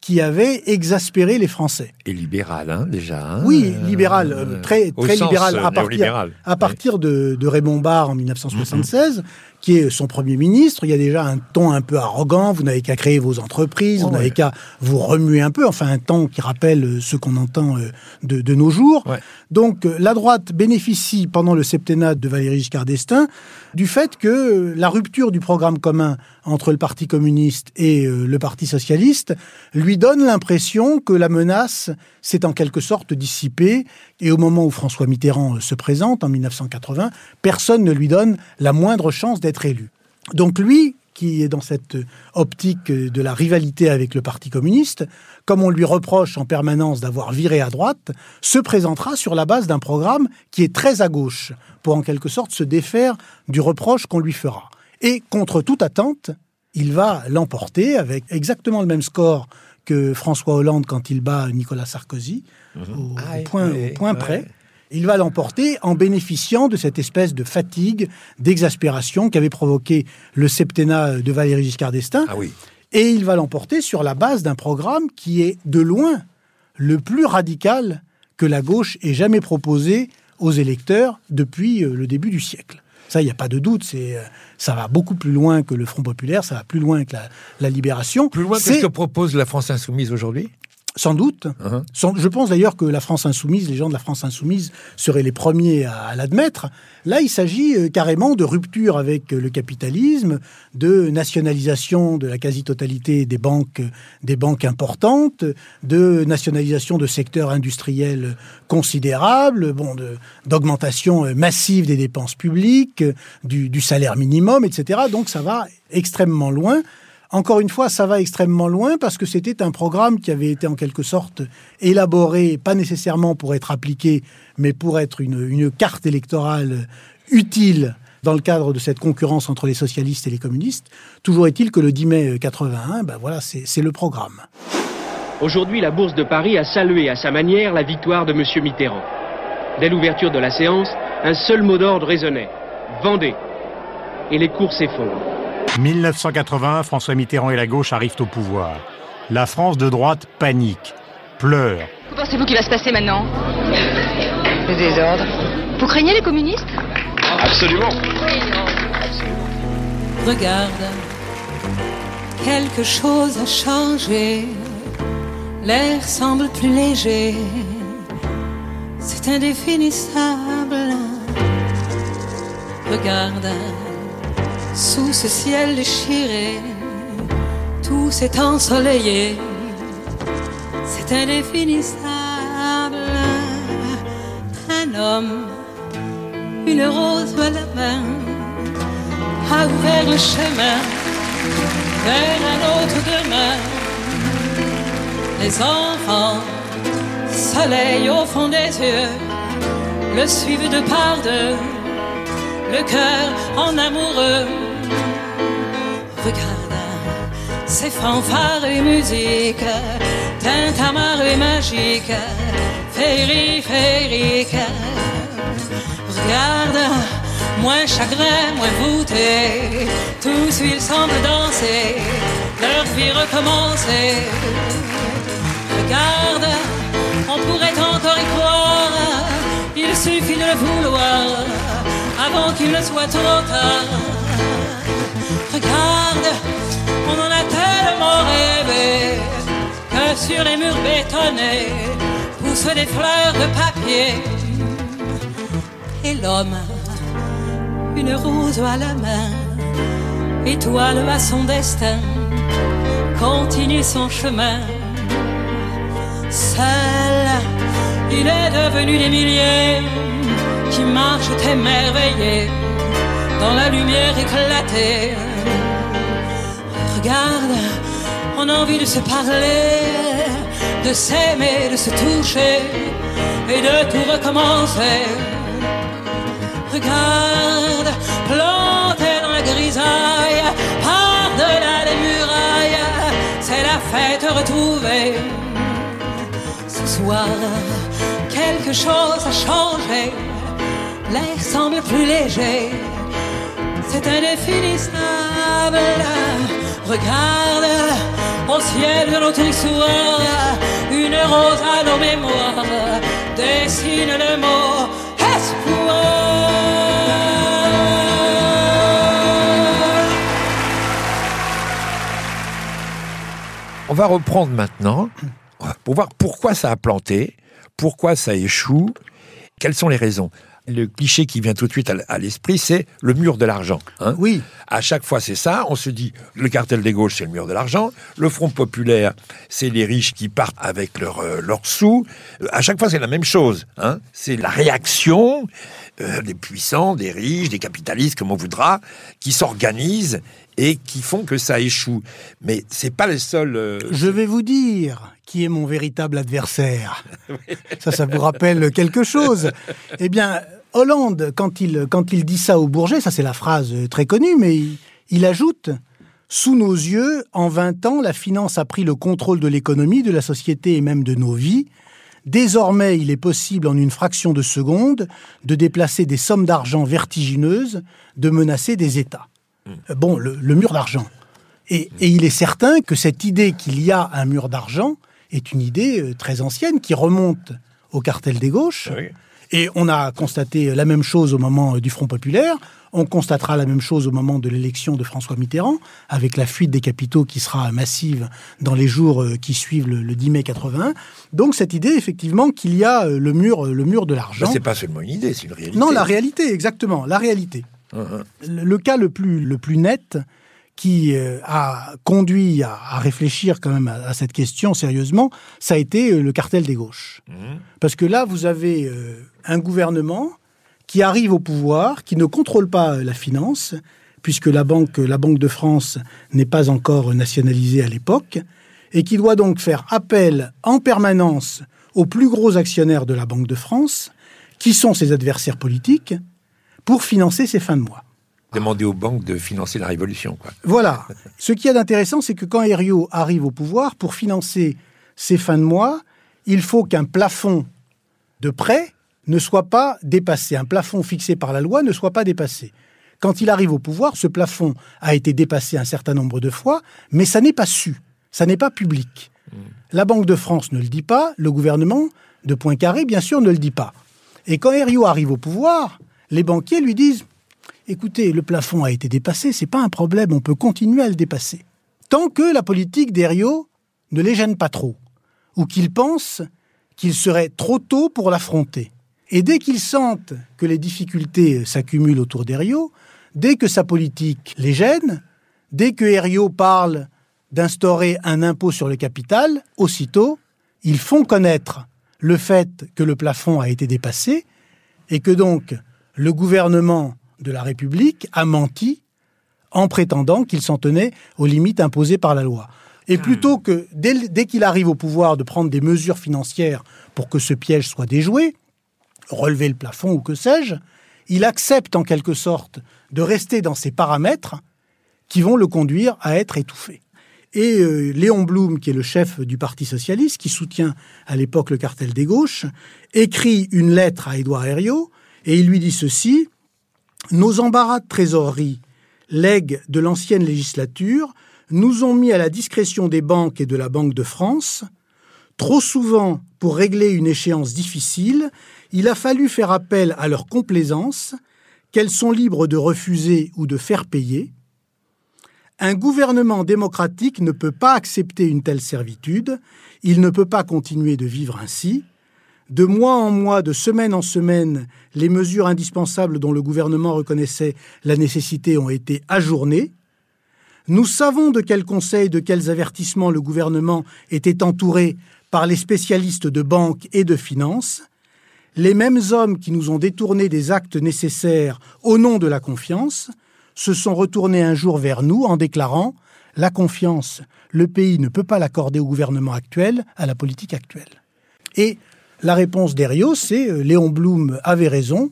qui avait exaspéré les Français. Et libéral, hein, déjà. hein, Oui, euh, libéral, euh, très, au très sens, libéral. euh, À partir, néolibéral. à partir de, de Raymond Barre en 1976, qui est son premier ministre, il y a déjà un ton un peu arrogant. Vous n'avez qu'à créer vos entreprises, Oh, vous n'avez ouais. qu'à vous remuer un peu. Enfin, un ton qui rappelle euh, ce qu'on entend euh, de, de nos jours. Ouais. Donc, euh, la droite bénéficie pendant le septennat de Valéry Giscard d'Estaing du fait que la rupture du programme commun entre le Parti communiste et le Parti socialiste lui donne l'impression que la menace s'est en quelque sorte dissipée. Et au moment où François Mitterrand se présente, en 1980, personne ne lui donne la moindre chance d'être élu. Donc lui, qui est dans cette optique de la rivalité avec le Parti communiste, comme on lui reproche en permanence d'avoir viré à droite, se présentera sur la base d'un programme qui est très à gauche, pour en quelque sorte se défaire du reproche qu'on lui fera. Et contre toute attente, il va l'emporter avec exactement le même score que François Hollande quand il bat Nicolas Sarkozy, au, au Ah, point, au point ouais. près. Il va l'emporter en bénéficiant de cette espèce de fatigue, d'exaspération qu'avait provoqué le septennat de Valéry Giscard d'Estaing. Ah oui. Et il va l'emporter sur la base d'un programme qui est de loin le plus radical que la gauche ait jamais proposé aux électeurs depuis euh, le début du siècle. Ça, il n'y a pas de doute. C'est, euh, ça va beaucoup plus loin que le Front populaire, ça va plus loin que la, la libération. Plus loin que ce que propose la France insoumise aujourd'hui? Sans doute. Sans- je pense d'ailleurs que la France insoumise, les gens de la France insoumise seraient les premiers à, à l'admettre. Là, il s'agit euh, carrément de rupture avec euh, le capitalisme, de nationalisation de la quasi-totalité des banques, euh, des banques importantes, de nationalisation de secteurs industriels considérables, bon, d'augmentation euh, massive des dépenses publiques, du, du salaire minimum, etc. Donc ça va extrêmement loin. Encore une fois, ça va extrêmement loin parce que c'était un programme qui avait été en quelque sorte élaboré, pas nécessairement pour être appliqué, mais pour être une, carte électorale utile dans le cadre de cette concurrence entre les socialistes et les communistes. Toujours est-il que le 10 mai 81, ben voilà, c'est le programme. Aujourd'hui, la Bourse de Paris a salué à sa manière la victoire de M. Mitterrand. Dès l'ouverture de la séance, un seul mot d'ordre résonnait. Vendez. Et les cours s'effondrent. 1980, François Mitterrand et la gauche arrivent au pouvoir. La France de droite panique, pleure. Que pensez-vous qu'il va se passer maintenant? Le désordre. Vous craignez les communistes? Absolument. Regarde, quelque chose a changé. L'air semble plus léger. C'est indéfinissable. Regarde, sous ce ciel déchiré, tout s'est ensoleillé. C'est indéfinissable. Un homme, une rose à la main, a ouvert le chemin vers un autre demain. Les enfants, soleil au fond des yeux, le suivent de par deux, le cœur en amoureux. Regarde ces fanfares et musique, tintamarre et magique, féerie, féerique. Regarde, moins chagrin, moins voûté, tous ils semblent danser, leur vie recommencer. Regarde, on pourrait encore y croire, il suffit de le vouloir, avant qu'il ne soit trop tard. Regarde, on en a tellement rêvé, que sur les murs bétonnés poussent des fleurs de papier. Et l'homme, une rose à la main, étoile à son destin, continue son chemin. Seul, il est devenu des milliers qui marchent émerveillés dans la lumière éclatée. Regarde, on a envie de se parler, de s'aimer, de se toucher et de tout recommencer. Regarde, planté dans la grisaille, par-delà les murailles, c'est la fête retrouvée. Ce soir, quelque chose a changé, l'air semble plus léger, c'est indéfinissable. Regarde, au ciel de notre histoire, une rose à nos mémoires dessine le mot espoir. On va reprendre maintenant pour voir pourquoi ça a planté, pourquoi ça échoue, quelles sont les raisons? Le cliché qui vient tout de suite à l'esprit, c'est le mur de l'argent. hein. Oui. À chaque fois, c'est ça. On se dit, le cartel des gauches, c'est le mur de l'argent. Le Front populaire, c'est les riches qui partent avec leurs euh, leurs sous. Euh, À chaque fois, c'est la même chose. hein. C'est la réaction euh, des puissants, des riches, des capitalistes, comme on voudra, qui s'organisent et qui font que ça échoue. Mais c'est pas les seuls. euh, Je vais vous dire qui est mon véritable adversaire. Ça, ça vous rappelle quelque chose. Eh bien, Hollande, quand il, quand il dit ça au Bourget, ça c'est la phrase très connue, mais il, il ajoute Sous nos yeux, en 20 ans, la finance a pris le contrôle de l'économie, de la société et même de nos vies. Désormais, il est possible en une fraction de seconde de déplacer des sommes d'argent vertigineuses, de menacer des États. Euh, Bon, le, le mur d'argent. Et, et il est certain que cette idée qu'il y a un mur d'argent est une idée euh, très ancienne qui remonte au cartel des gauches. Et on a constaté la même chose au moment euh, du Front populaire. On constatera la même chose au moment de l'élection de François Mitterrand, avec la fuite des capitaux qui sera massive dans les jours qui suivent le, le 10 mai 81. Donc cette idée, effectivement, qu'il y a le mur, le mur de l'argent. Ben, c'est pas seulement une idée, c'est une réalité. Non, la réalité, exactement, la réalité. Le, cas le plus, le plus net qui euh, a conduit à, réfléchir quand même à, cette question sérieusement, ça a été euh, le cartel des gauches. Parce que là, vous avez euh, un gouvernement qui arrive au pouvoir, qui ne contrôle pas la finance, puisque la banque, la banque de France n'est pas encore nationalisée à l'époque, et qui doit donc faire appel en permanence aux plus gros actionnaires de la Banque de France, qui sont ses adversaires politiques, pour financer ses fins de mois. Demander aux banques de financer la révolution, quoi. Voilà. Ce qu'il y a d'intéressant, c'est que quand Herriot arrive au pouvoir, pour financer ses fins de mois, il faut qu'un plafond de prêts ne soit pas dépassé, un plafond fixé par la loi ne soit pas dépassé. Quand il arrive au pouvoir, ce plafond a été dépassé un certain nombre de fois, mais ça n'est pas su, ça n'est pas public. La Banque de France ne le dit pas, le gouvernement de Poincaré, bien sûr, ne le dit pas. Et quand Herriot arrive au pouvoir, les banquiers lui disent Écoutez, le plafond a été dépassé, c'est pas un problème, on peut continuer à le dépasser. Tant que la politique d'Herriot ne les gêne pas trop, ou qu'ils pensent qu'il serait trop tôt pour l'affronter. Et dès qu'ils sentent que les difficultés s'accumulent autour d'Herriot, dès que sa politique les gêne, dès que Herriot parle d'instaurer un impôt sur le capital, aussitôt, ils font connaître le fait que le plafond a été dépassé et que donc le gouvernement de la République a menti en prétendant qu'il s'en tenait aux limites imposées par la loi. Et plutôt que, dès, dès qu'il arrive au pouvoir, de prendre des mesures financières pour que ce piège soit déjoué, relever le plafond ou que sais-je, il accepte en quelque sorte de rester dans ces paramètres qui vont le conduire à être étouffé. Et euh, Léon Blum, qui est le chef du Parti socialiste, qui soutient à l'époque le cartel des gauches, écrit une lettre à Édouard Herriot et il lui dit ceci Nos embarras de trésorerie, legs de l'ancienne législature, nous ont mis à la discrétion des banques et de la Banque de France. Trop souvent, pour régler une échéance difficile, il a fallu faire appel à leur complaisance, qu'elles sont libres de refuser ou de faire payer. Un gouvernement démocratique ne peut pas accepter une telle servitude, il ne peut pas continuer de vivre ainsi. De mois en mois, de semaine en semaine, les mesures indispensables dont le gouvernement reconnaissait la nécessité ont été ajournées. Nous savons de quels conseils, de quels avertissements le gouvernement était entouré par les spécialistes de banque et de finances. Les mêmes hommes qui nous ont détourné des actes nécessaires au nom de la confiance se sont retournés un jour vers nous en déclarant La confiance, le pays ne peut pas l'accorder au gouvernement actuel, à la politique actuelle. La réponse d'Eriot, c'est euh, Léon Blum avait raison,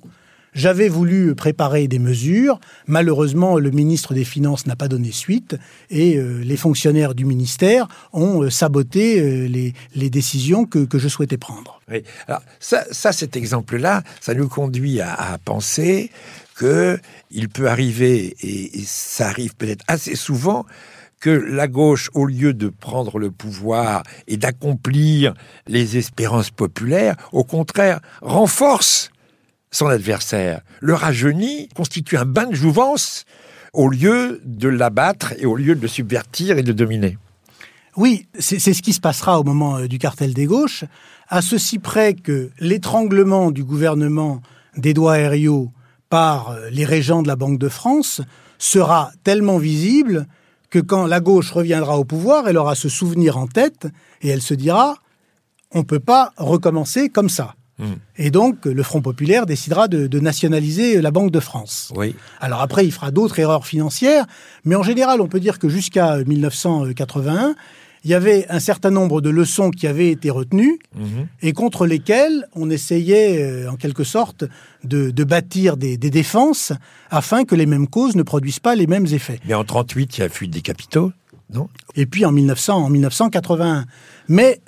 j'avais voulu préparer des mesures. Malheureusement, le ministre des Finances n'a pas donné suite et euh, les fonctionnaires du ministère ont euh, saboté euh, les, décisions que, je souhaitais prendre. Oui. Alors, ça, cet exemple-là, ça nous conduit à, penser que il peut arriver, et ça arrive peut-être assez souvent, que la gauche, au lieu de prendre le pouvoir et d'accomplir les espérances populaires, au contraire, renforce son adversaire. Le rajeunit constitue un bain de jouvence au lieu de l'abattre et au lieu de le subvertir et de dominer. Oui, c'est ce qui se passera au moment du cartel des gauches, à ceci près que l'étranglement du gouvernement d'Édouard Herriot par les régents de la Banque de France sera tellement visible que quand la gauche reviendra au pouvoir, elle aura ce souvenir en tête et elle se dira on ne peut pas recommencer comme ça. Et donc, le Front populaire décidera de, de, nationaliser la Banque de France. Oui. Alors après, il fera d'autres erreurs financières, mais en général, on peut dire que jusqu'à 1981, il y avait un certain nombre de leçons qui avaient été retenues mmh. et contre lesquelles on essayait, euh, en quelque sorte, de, de bâtir des, des, défenses afin que les mêmes causes ne produisent pas les mêmes effets. Mais en 38, il y a fuite des capitaux, non? Et puis en 1900, en 1981. Mais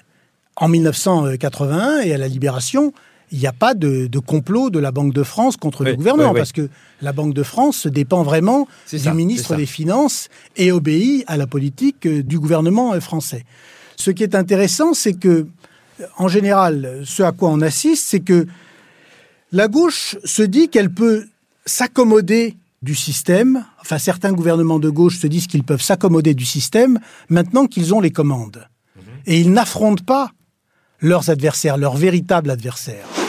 en 1981 et à la Libération, il n'y a pas de, de, complot de la Banque de France contre oui, le gouvernement, oui, oui. parce que la Banque de France dépend vraiment du ça, ministre des Finances et obéit à la politique euh, du gouvernement français. Ce qui est intéressant, c'est que, en général, ce à quoi on assiste, c'est que la gauche se dit qu'elle peut s'accommoder du système, enfin certains gouvernements de gauche se disent qu'ils peuvent s'accommoder du système maintenant qu'ils ont les commandes. Mmh. Et ils n'affrontent pas leurs adversaires, leurs véritables adversaires.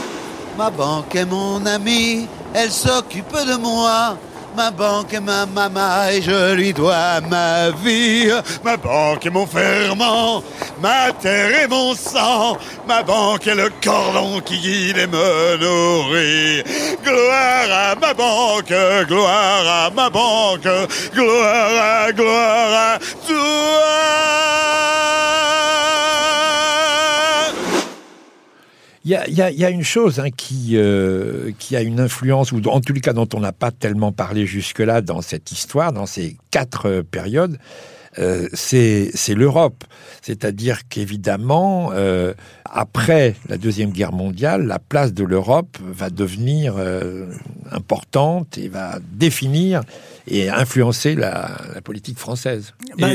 Ma banque est mon amie, elle s'occupe de moi. Ma banque est ma maman et je lui dois ma vie. Ma banque est mon ferment, ma terre est mon sang. Ma banque est le cordon qui guide et me nourrit. Gloire à ma banque, gloire à ma banque, gloire à, gloire à toi. Il y, a, il, y a, il y a, une chose hein, qui, euh, qui a une influence, ou en tout cas dont on n'a pas tellement parlé jusque-là dans cette histoire, dans ces quatre euh, périodes, euh, c'est l'Europe. C'est-à-dire qu'évidemment, euh, après la Deuxième Guerre mondiale, la place de l'Europe va devenir euh, importante et va définir et influencer la, la politique française. Bah,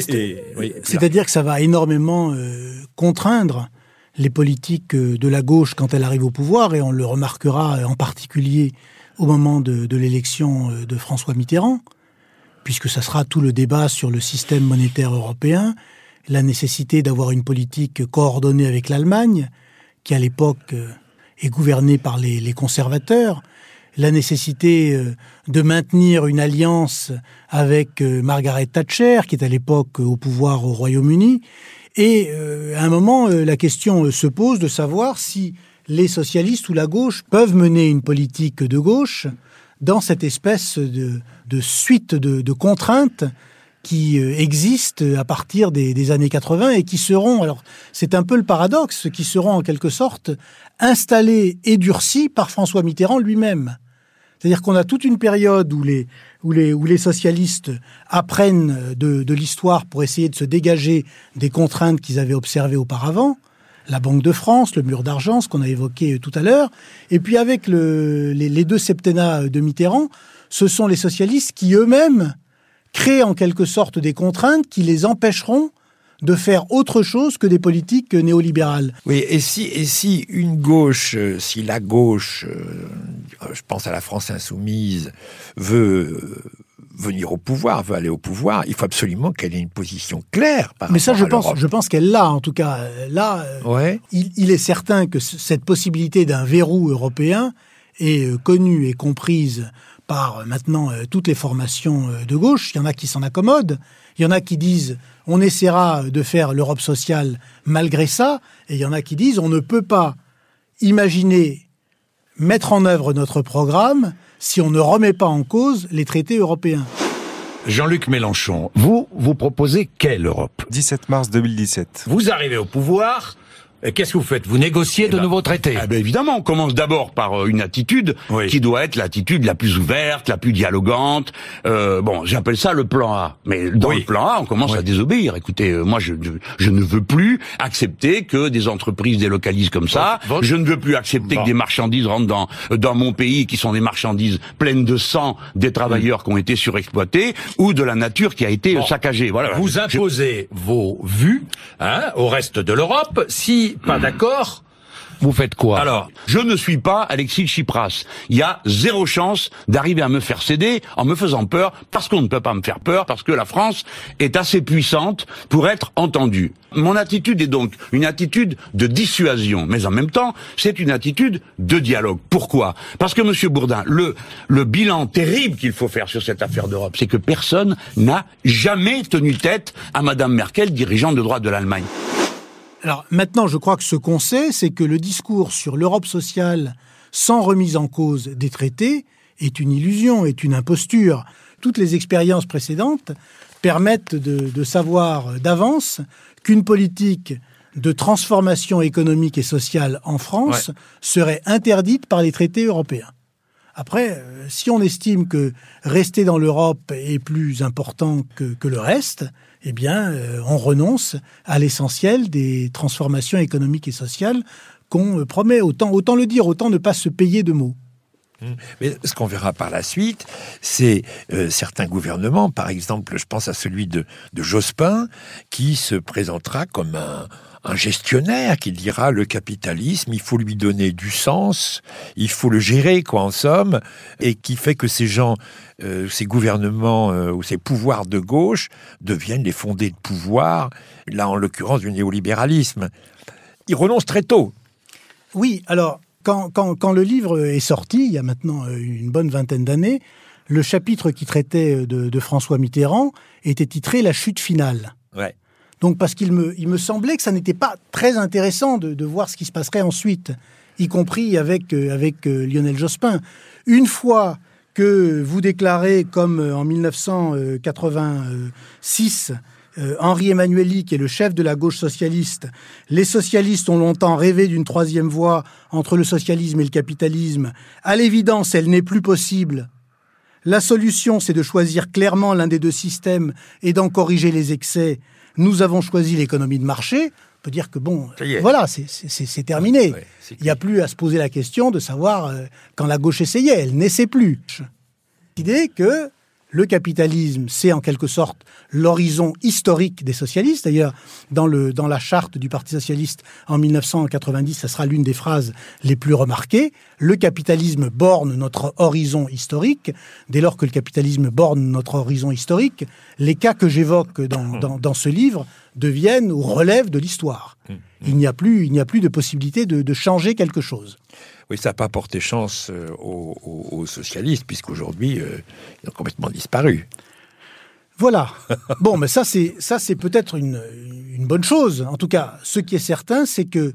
oui, C'est-à-dire que ça va énormément contraindre les politiques euh, de la gauche quand elle arrive au pouvoir, et on le remarquera euh, en particulier au moment de, l'élection euh, de François Mitterrand, puisque ça sera tout le débat sur le système monétaire européen, la nécessité d'avoir une politique coordonnée avec l'Allemagne, qui à l'époque est gouvernée par les, conservateurs, la nécessité de maintenir une alliance avec Margaret Thatcher, qui est à l'époque au pouvoir au Royaume-Uni. Et euh, à un moment, euh, la question euh, se pose de savoir si les socialistes ou la gauche peuvent mener une politique de gauche dans cette espèce de, de suite de, de contraintes qui euh, existent à partir des, des années 80 et qui seront, alors c'est un peu le paradoxe, qui seront en quelque sorte installées et durcies par François Mitterrand lui-même. C'est-à-dire qu'on a toute une période où les, où les, où les socialistes apprennent de, de l'histoire pour essayer de se dégager des contraintes qu'ils avaient observées auparavant, la Banque de France, le mur d'argent, ce qu'on a évoqué tout à l'heure, et puis avec le, les, les deux septennats de Mitterrand, ce sont les socialistes qui eux-mêmes créent en quelque sorte des contraintes qui les empêcheront de faire autre chose que des politiques néolibérales. Oui, et si, et si une gauche, euh, si la gauche, euh, je pense à la France insoumise, veut euh, venir au pouvoir, veut aller au pouvoir, il faut absolument qu'elle ait une position claire. Par Mais ça, je à pense, je pense qu'elle l'a, en tout cas. Là, Ouais. il, il est certain que ce- cette possibilité d'un verrou européen est connue et comprise par euh, maintenant euh, toutes les formations euh, de gauche. Il y en a qui s'en accommodent, il y en a qui disent on essaiera de faire l'Europe sociale malgré ça, et il y en a qui disent on ne peut pas imaginer mettre en œuvre notre programme si on ne remet pas en cause les traités européens. Jean-Luc Mélenchon, vous, vous proposez quelle Europe? 17 mars 2017. Vous arrivez au pouvoir, qu'est-ce que vous faites? Vous négociez de nouveaux traités? eh ben Évidemment, on commence d'abord par euh, une attitude qui doit être l'attitude la plus ouverte, la plus dialogante. Euh, bon, j'appelle ça le plan A. Mais dans le plan A, on commence à désobéir. Écoutez, euh, moi, je, ne veux plus accepter que des entreprises délocalisent comme ça. Je ne veux plus accepter que des marchandises rentrent dans, dans mon pays, qui sont des marchandises pleines de sang des travailleurs qui ont été surexploités, ou de la nature qui a été euh, saccagée. Voilà. Vous Je- imposez vos vues hein, au reste de l'Europe. Si pas d'accord, Vous faites quoi Alors, je ne suis pas Alexis Tsipras. Il y a zéro chance d'arriver à me faire céder en me faisant peur, parce qu'on ne peut pas me faire peur, parce que la France est assez puissante pour être entendue. Mon attitude est donc une attitude de dissuasion, mais en même temps, c'est une attitude de dialogue. Pourquoi? Parce que, Monsieur Bourdin, le, le bilan terrible qu'il faut faire sur cette affaire d'Europe, c'est que personne n'a jamais tenu tête à Madame Merkel, dirigeante de droite de l'Allemagne. Alors maintenant, je crois que ce qu'on sait, c'est que le discours sur l'Europe sociale sans remise en cause des traités est une illusion, est une imposture. Toutes les expériences précédentes permettent de, de savoir d'avance qu'une politique de transformation économique et sociale en France Ouais. serait interdite par les traités européens. Après, euh, si on estime que rester dans l'Europe est plus important que, que le reste, eh bien, euh, on renonce à l'essentiel des transformations économiques et sociales qu'on euh, promet. Autant, autant le dire, autant ne pas se payer de mots. Mais ce qu'on verra par la suite, c'est euh, certains gouvernements, par exemple, je pense à celui de, de Jospin, qui se présentera comme un, un gestionnaire qui dira le capitalisme, il faut lui donner du sens, il faut le gérer, quoi, en somme, et qui fait que ces gens, euh, ces gouvernements euh, ou ces pouvoirs de gauche deviennent les fondés de pouvoir, là en l'occurrence du néolibéralisme. Ils renoncent très tôt. Oui, alors, quand, quand, quand le livre est sorti, il y a maintenant euh, une bonne vingtaine d'années, le chapitre qui traitait de, de François Mitterrand était titré La chute finale. Ouais. Donc parce qu'il me, il me semblait que ça n'était pas très intéressant de, voir ce qui se passerait ensuite, y compris avec, euh, euh, Lionel Jospin. Une fois que vous déclarez, comme euh, en 1986, euh, Henri Emmanuelli, qui est le chef de la gauche socialiste, les socialistes ont longtemps rêvé d'une troisième voie entre le socialisme et le capitalisme. À l'évidence, elle n'est plus possible. La solution, c'est de choisir clairement l'un des deux systèmes et d'en corriger les excès. Nous avons choisi l'économie de marché. On peut dire que bon, voilà, c'est terminé. Il n'y a plus à se poser la question de savoir euh, quand la gauche essayait, elle n'essaie plus. L'idée que le capitalisme, c'est en quelque sorte l'horizon historique des socialistes. D'ailleurs, dans, la charte du Parti socialiste en 1990, ça sera l'une des phrases les plus remarquées. Le capitalisme borne notre horizon historique. Dès lors que le capitalisme borne notre horizon historique, les cas que j'évoque dans, ce livre deviennent ou relèvent de l'histoire. Mmh. Il n'y a plus, il n'y a plus de possibilité de, de changer quelque chose. Oui, ça n'a pas porté chance euh, aux, aux, aux socialistes, puisqu'aujourd'hui, euh, ils ont complètement disparu. Voilà. Bon, mais ça, c'est ça, c'est peut-être une, une, bonne chose. En tout cas, ce qui est certain, c'est que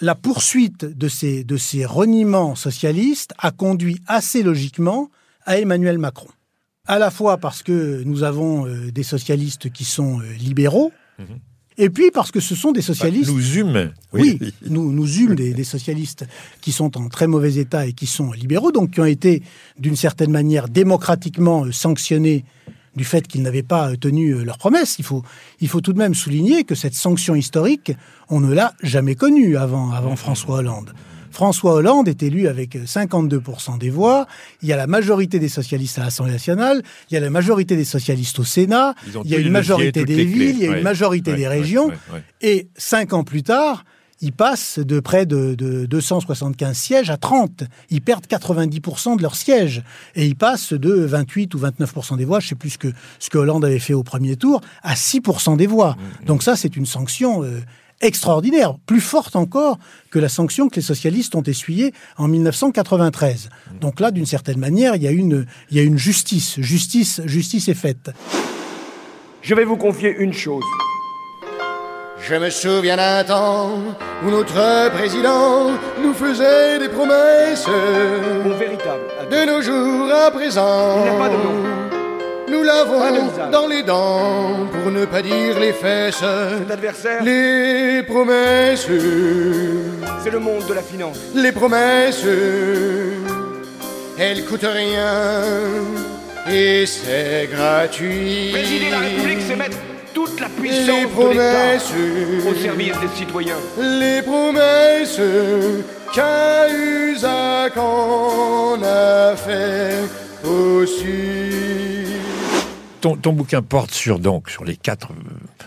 la poursuite de ces, de ces reniements socialistes a conduit assez logiquement à Emmanuel Macron. À la fois parce que nous avons euh, des socialistes qui sont libéraux, mmh. Et puis parce que ce sont des socialistes. Bah, nous humes. Oui, oui nous, nous humes des, des, socialistes qui sont en très mauvais état et qui sont libéraux, donc qui ont été d'une certaine manière démocratiquement euh, sanctionnés du fait qu'ils n'avaient pas euh, tenu euh, leurs promesses. Il faut, il faut tout de même souligner que cette sanction historique, on ne l'a jamais connue avant, avant François Hollande. François Hollande est élu avec 52% des voix. Il y a la majorité des socialistes à l'Assemblée nationale. Il y a la majorité des socialistes au Sénat. Il y a une majorité des villes. Il y a une majorité des régions. Et cinq ans plus tard, ils passent de près de, de, 275 sièges à 30. Ils perdent 90% de leurs sièges. Et ils passent de 28 ou 29% des voix, je sais plus ce que, ce que Hollande avait fait au premier tour, à 6% des voix. Mmh, mmh. Donc ça, c'est une sanction euh, extraordinaire, plus forte encore que la sanction que les socialistes ont essuyée en 1993. Donc là, d'une certaine manière, il y, a une, il y a une justice. Justice, justice est faite. Je vais vous confier une chose. Je me souviens d'un temps où notre président nous faisait des promesses. Mon véritable. De nos jours à présent. Il n'y a pas de nom. Nous l'avons dans les dents, pour ne pas dire les fesses. Cet adversaire Les promesses. C'est le monde de la finance. Les promesses. Elles coûtent rien. Et c'est gratuit. Présider la République, c'est mettre toute la puissance de l'État au service des citoyens. Les promesses qu'un Usac en a fait aussi ton, bouquin porte sur donc sur les quatre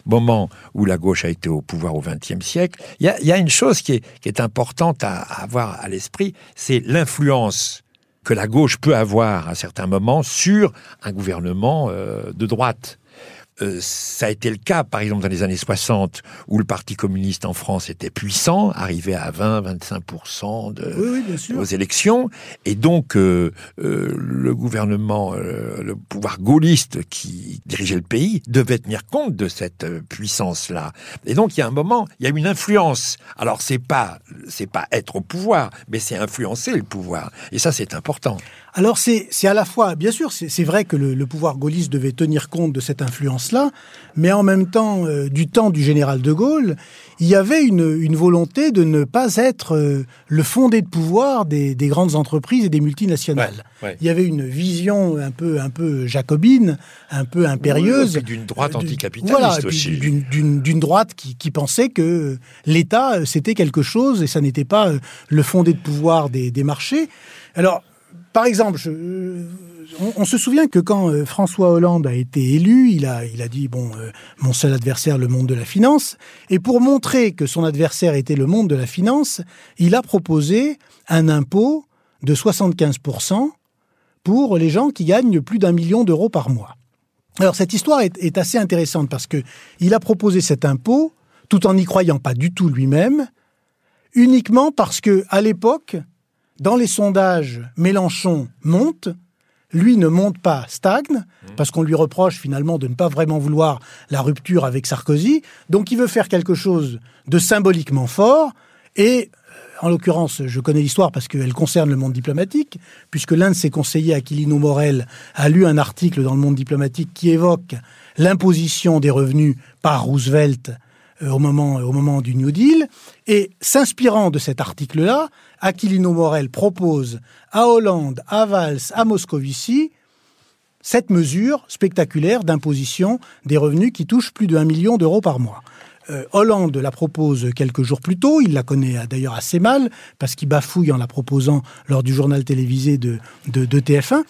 moments où la gauche a été au pouvoir au XXe siècle. Il y a, une chose qui est, importante à, à avoir à l'esprit, c'est l'influence que la gauche peut avoir à certains moments sur un gouvernement euh, de droite. Euh, ça a été le cas, par exemple, dans les années 60, où le Parti communiste en France était puissant, arrivait à 20-25% de, oui, oui, aux élections, et donc euh, euh, le gouvernement, euh, le pouvoir gaulliste qui dirigeait le pays, devait tenir compte de cette euh, puissance-là. Et donc il y a un moment, il y a une influence. Alors c'est pas c'est pas être au pouvoir, mais c'est influencer le pouvoir, et ça c'est important. Alors c'est à la fois, bien sûr, c'est vrai que le, le, pouvoir gaulliste devait tenir compte de cette influence-là, mais en même temps, euh, du temps du général de Gaulle, il y avait une, une volonté de ne pas être euh, le fondé de pouvoir des, des, grandes entreprises et des multinationales. Ouais, ouais. Il y avait une vision un peu, un peu jacobine, un peu impérieuse. Oui, d'une droite anticapitaliste voilà, aussi. D'une droite qui, qui pensait que l'État, euh, c'était quelque chose et ça n'était pas le fondé de pouvoir des, des marchés. Alors, par exemple, je, on, se souvient que quand euh, François Hollande a été élu, il a, dit bon, euh, mon seul adversaire, le monde de la finance. Et pour montrer que son adversaire était le monde de la finance, il a proposé un impôt de 75% pour les gens qui gagnent plus d'un million d'euros par mois. Alors cette histoire est, assez intéressante parce que il a proposé cet impôt tout en n'y croyant pas du tout lui-même, uniquement parce que à l'époque dans les sondages, Mélenchon monte, lui ne monte pas, stagne, parce qu'on lui reproche finalement de ne pas vraiment vouloir la rupture avec Sarkozy. Donc il veut faire quelque chose de symboliquement fort. Et en l'occurrence, je connais l'histoire parce qu'elle concerne le monde diplomatique, puisque l'un de ses conseillers, Aquilino Morel, a lu un article dans le monde diplomatique qui évoque l'imposition des revenus par Roosevelt euh, au moment, au moment du New Deal. Et s'inspirant de cet article-là, Aquilino Morel propose à Hollande, à Valls, à Moscovici cette mesure spectaculaire d'imposition des revenus qui touchent plus de 1 million d'euros par mois. Euh, Hollande la propose quelques jours plus tôt. Il la connaît d'ailleurs assez mal parce qu'il bafouille en la proposant lors du journal télévisé de, de, de TF1.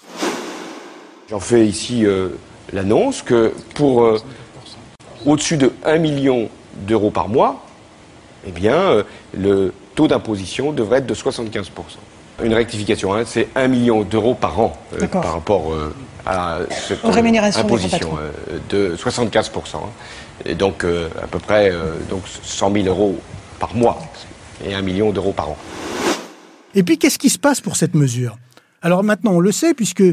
J'en fais ici euh, l'annonce que pour euh, au-dessus de 1 million d'euros par mois, eh bien, euh, le taux d'imposition devrait être de 75%. Une rectification, hein, c'est 1 million d'euros par an euh, par rapport euh, à cette imposition euh, de 75%. hein. Et donc euh, à peu près euh, donc 100 000 euros par mois et 1 million d'euros par an. Et puis, qu'est-ce qui se passe pour cette mesure? Alors maintenant, on le sait, puisque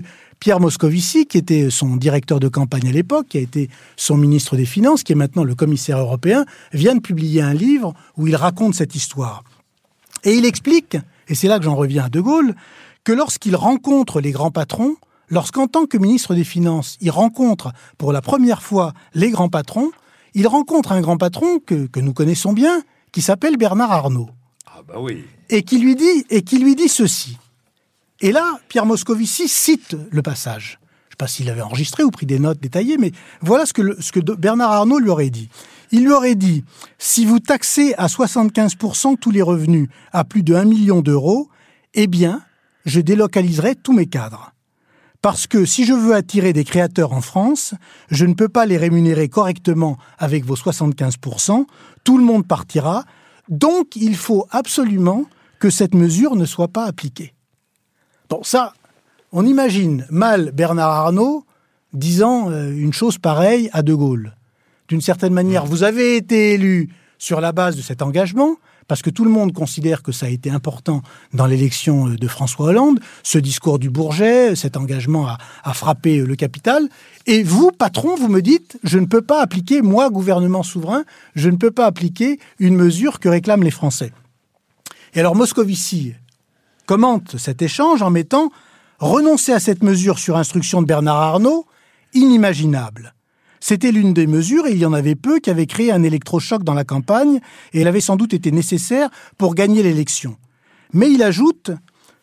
Pierre Moscovici, qui était son directeur de campagne à l'époque, qui a été son ministre des Finances, qui est maintenant le commissaire européen, vient de publier un livre où il raconte cette histoire. Et il explique, et c'est là que j'en reviens à De Gaulle, que lorsqu'il rencontre les grands patrons, lorsqu'en tant que ministre des Finances, il rencontre pour la première fois les grands patrons, il rencontre un grand patron que, que nous connaissons bien, qui s'appelle Bernard Arnault Ah bah oui. et qui lui dit et qui lui dit ceci. Et là, Pierre Moscovici cite le passage. Je ne sais pas s'il avait enregistré ou pris des notes détaillées, mais voilà ce que, Bernard Arnault lui aurait dit. Il lui aurait dit si vous taxez à 75% tous les revenus à plus de 1 million d'euros, eh bien, je délocaliserai tous mes cadres. Parce que si je veux attirer des créateurs en France, je ne peux pas les rémunérer correctement avec vos 75%, tout le monde partira, donc il faut absolument que cette mesure ne soit pas appliquée. Bon, ça, on imagine mal Bernard Arnault disant euh, une chose pareille à De Gaulle. D'une certaine manière, vous avez été élu sur la base de cet engagement, parce que tout le monde considère que ça a été important dans l'élection euh, de François Hollande, ce discours du Bourget, cet engagement à, frapper euh, le capital. Et vous, patron, vous me dites, je ne peux pas appliquer, moi, gouvernement souverain, je ne peux pas appliquer une mesure que réclament les Français. Et alors Moscovici commente cet échange en mettant renoncer à cette mesure sur instruction de Bernard Arnault, inimaginable. C'était l'une des mesures, et il y en avait peu, qui avaient créé un électrochoc dans la campagne, et elle avait sans doute été nécessaire pour gagner l'élection. Mais il ajoute,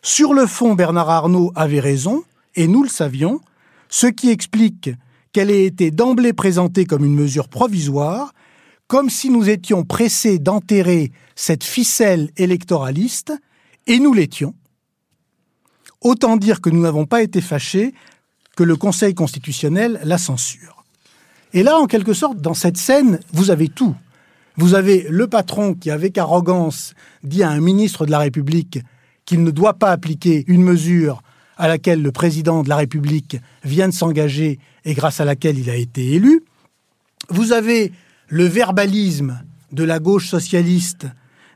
sur le fond, Bernard Arnault avait raison, et nous le savions, ce qui explique qu'elle ait été d'emblée présentée comme une mesure provisoire, comme si nous étions pressés d'enterrer cette ficelle électoraliste, et nous l'étions. Autant dire que nous n'avons pas été fâchés que le Conseil constitutionnel la censure. Et là, en quelque sorte, dans cette scène, vous avez tout. Vous avez le patron qui, avec arrogance, dit à un ministre de la République qu'il ne doit pas appliquer une mesure à laquelle le président de la République vient de s'engager et grâce à laquelle il a été élu. Vous avez le verbalisme de la gauche socialiste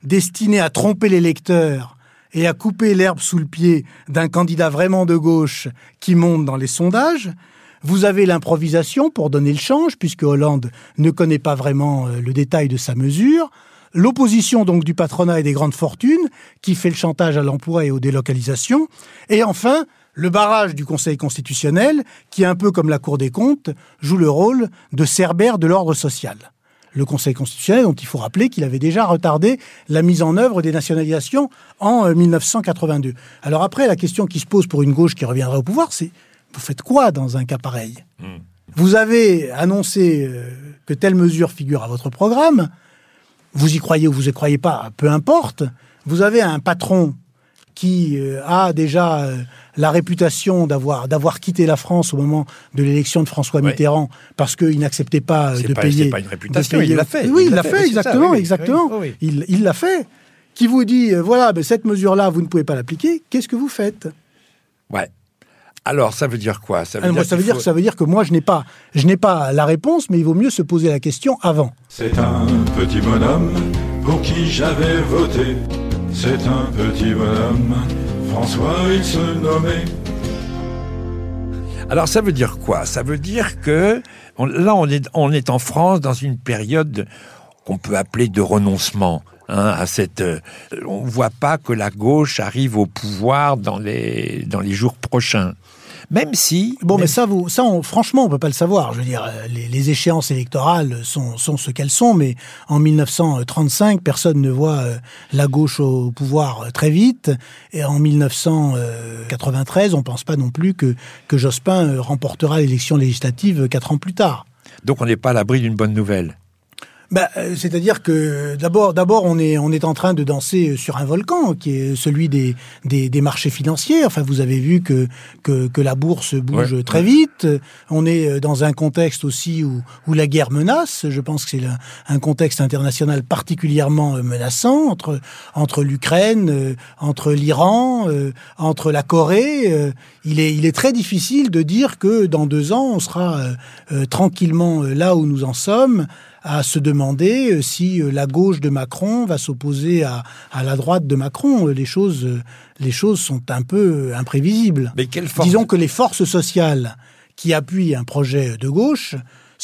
destiné à tromper les lecteurs et à couper l'herbe sous le pied d'un candidat vraiment de gauche qui monte dans les sondages. Vous avez l'improvisation pour donner le change, puisque Hollande ne connaît pas vraiment euh, le détail de sa mesure. L'opposition donc du patronat et des grandes fortunes, qui fait le chantage à l'emploi et aux délocalisations. Et enfin, le barrage du Conseil constitutionnel, qui, un peu comme la Cour des comptes, joue le rôle de cerbère de l'ordre social. Le Conseil constitutionnel, dont il faut rappeler qu'il avait déjà retardé la mise en œuvre des nationalisations en euh, 1982. Alors après, la question qui se pose pour une gauche qui reviendrait au pouvoir, c'est vous faites quoi dans un cas pareil? Vous avez annoncé euh, que telle mesure figure à votre programme. Vous y croyez ou vous y croyez pas, peu importe. Vous avez un patron qui euh, a déjà euh, la réputation d'avoir d'avoir quitté la France au moment de l'élection de François Mitterrand parce qu'il n'acceptait pas euh, de pas- payer. c'est pas une réputation, payer- il l'a fait, Oui, il l'a fait, ça, exactement, oui, exactement. oui, oui. Il il l'a fait. Qui vous dit euh, voilà, ben, cette mesure-là, vous ne pouvez pas l'appliquer. Qu'est-ce que vous faites? Ouais. Alors, ça veut dire quoi? Ça Ah, moi, ça veut qu'il dire faut- que ça veut dire que moi, je n'ai pas, je n'ai pas la réponse, mais il vaut mieux se poser la question avant. C'est un petit bonhomme pour qui j'avais voté. C'est un petit bonhomme, François il se nommait. Alors ça veut dire quoi? Ça veut dire que là on est en France dans une période qu'on peut appeler de renoncement. hein, à cette, euh, on voit pas que la gauche arrive au pouvoir dans les jours prochains. Même si... Bon, mais ça, vous, ça on, franchement, on peut pas le savoir. Je veux dire, euh, les, les échéances électorales sont, sont ce qu'elles sont, mais en 1935, personne ne voit euh, la gauche au pouvoir euh, très vite. Et en 1993, on pense pas non plus que, que Jospin remportera l'élection législative quatre ans plus tard. Donc on n'est pas à l'abri d'une bonne nouvelle. Bah, euh, C'est-à-dire que d'abord, d'abord, on est, on est en train de danser sur un volcan qui est celui des, des, des marchés financiers. Enfin, vous avez vu que, que, que la bourse bouge Ouais, très vite. On est dans un contexte aussi où, où la guerre menace. Je pense que c'est un contexte international particulièrement euh, menaçant entre, entre l'Ukraine, euh, entre l'Iran, euh, entre la Corée. euh, Il est, il est très difficile de dire que dans deux ans, on sera euh, euh, tranquillement euh, là où nous en sommes à se demander euh, si euh, la gauche de Macron va s'opposer à, à la droite de Macron. Euh, Les choses, les choses sont un peu imprévisibles. Mais quelle force? Disons que les forces sociales qui appuient un projet de gauche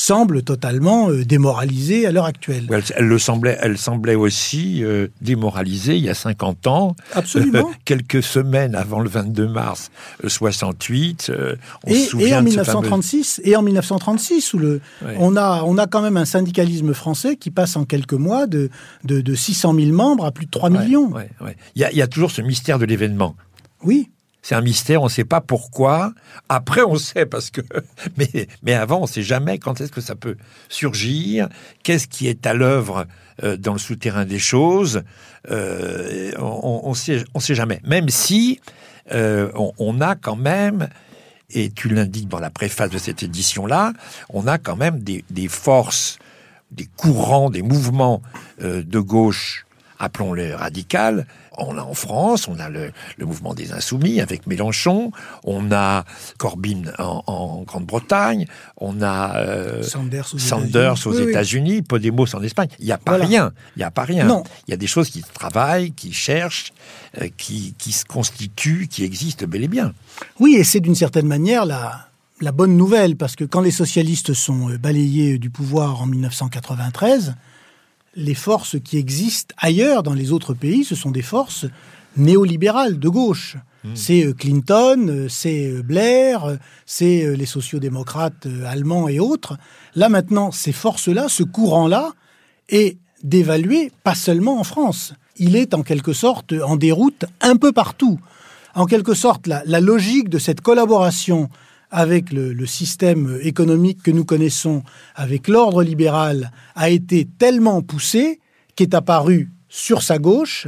semblent totalement euh, démoralisées à l'heure actuelle. Elle, elle le semblait, elle semblait aussi euh, démoralisée il y a 50 ans. Absolument. quelques semaines avant le 22 mars euh, 68. euh, on se Et, souvient et en de ce fameux- 1936, et en 1936, où le, Ouais. on a, on a quand même un syndicalisme français qui passe en quelques mois de, de, de 600 000 membres à plus de 3 Ouais, millions. ouais, ouais. Il y, a, il y a toujours ce mystère de l'événement. Oui. C'est un mystère, on ne sait pas pourquoi. Après, on sait parce que. Mais, mais avant, on ne sait jamais quand est-ce que ça peut surgir, qu'est-ce qui est à l'œuvre euh, dans le souterrain des choses. Euh, on ne sait, on sait jamais. Même si euh, on, on a quand même, et tu l'indiques dans la préface de cette édition-là, on a quand même des, des forces, des courants, des mouvements de gauche appelons-les radicales. On a en France, on a le, le mouvement des Insoumis avec Mélenchon, on a Corbyn en, en Grande-Bretagne, on a euh, Sanders aux Sanders États-Unis. Oui, Podemos en Espagne. Il n'y a pas Voilà. rien. Il n'y a pas rien. Non. Il y a des choses qui travaillent, qui cherchent, euh, qui, qui se constituent, qui existent bel et bien. Oui, et c'est d'une certaine manière la, la bonne nouvelle, parce que quand les socialistes sont euh, balayés du pouvoir en 1993, les forces qui existent ailleurs dans les autres pays, ce sont des forces néolibérales de gauche. C'est euh, Clinton, euh, c'est euh, Blair, c'est les sociodémocrates allemands et autres. Là maintenant, ces forces-là, ce courant-là, est d'évaluer pas seulement en France. Il est en quelque sorte en déroute un peu partout. En quelque sorte, la, la logique de cette collaboration avec le, le système économique que nous connaissons, avec l'ordre libéral, a été tellement poussée qu'est apparue sur sa gauche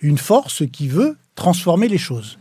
une force qui veut transformer les choses.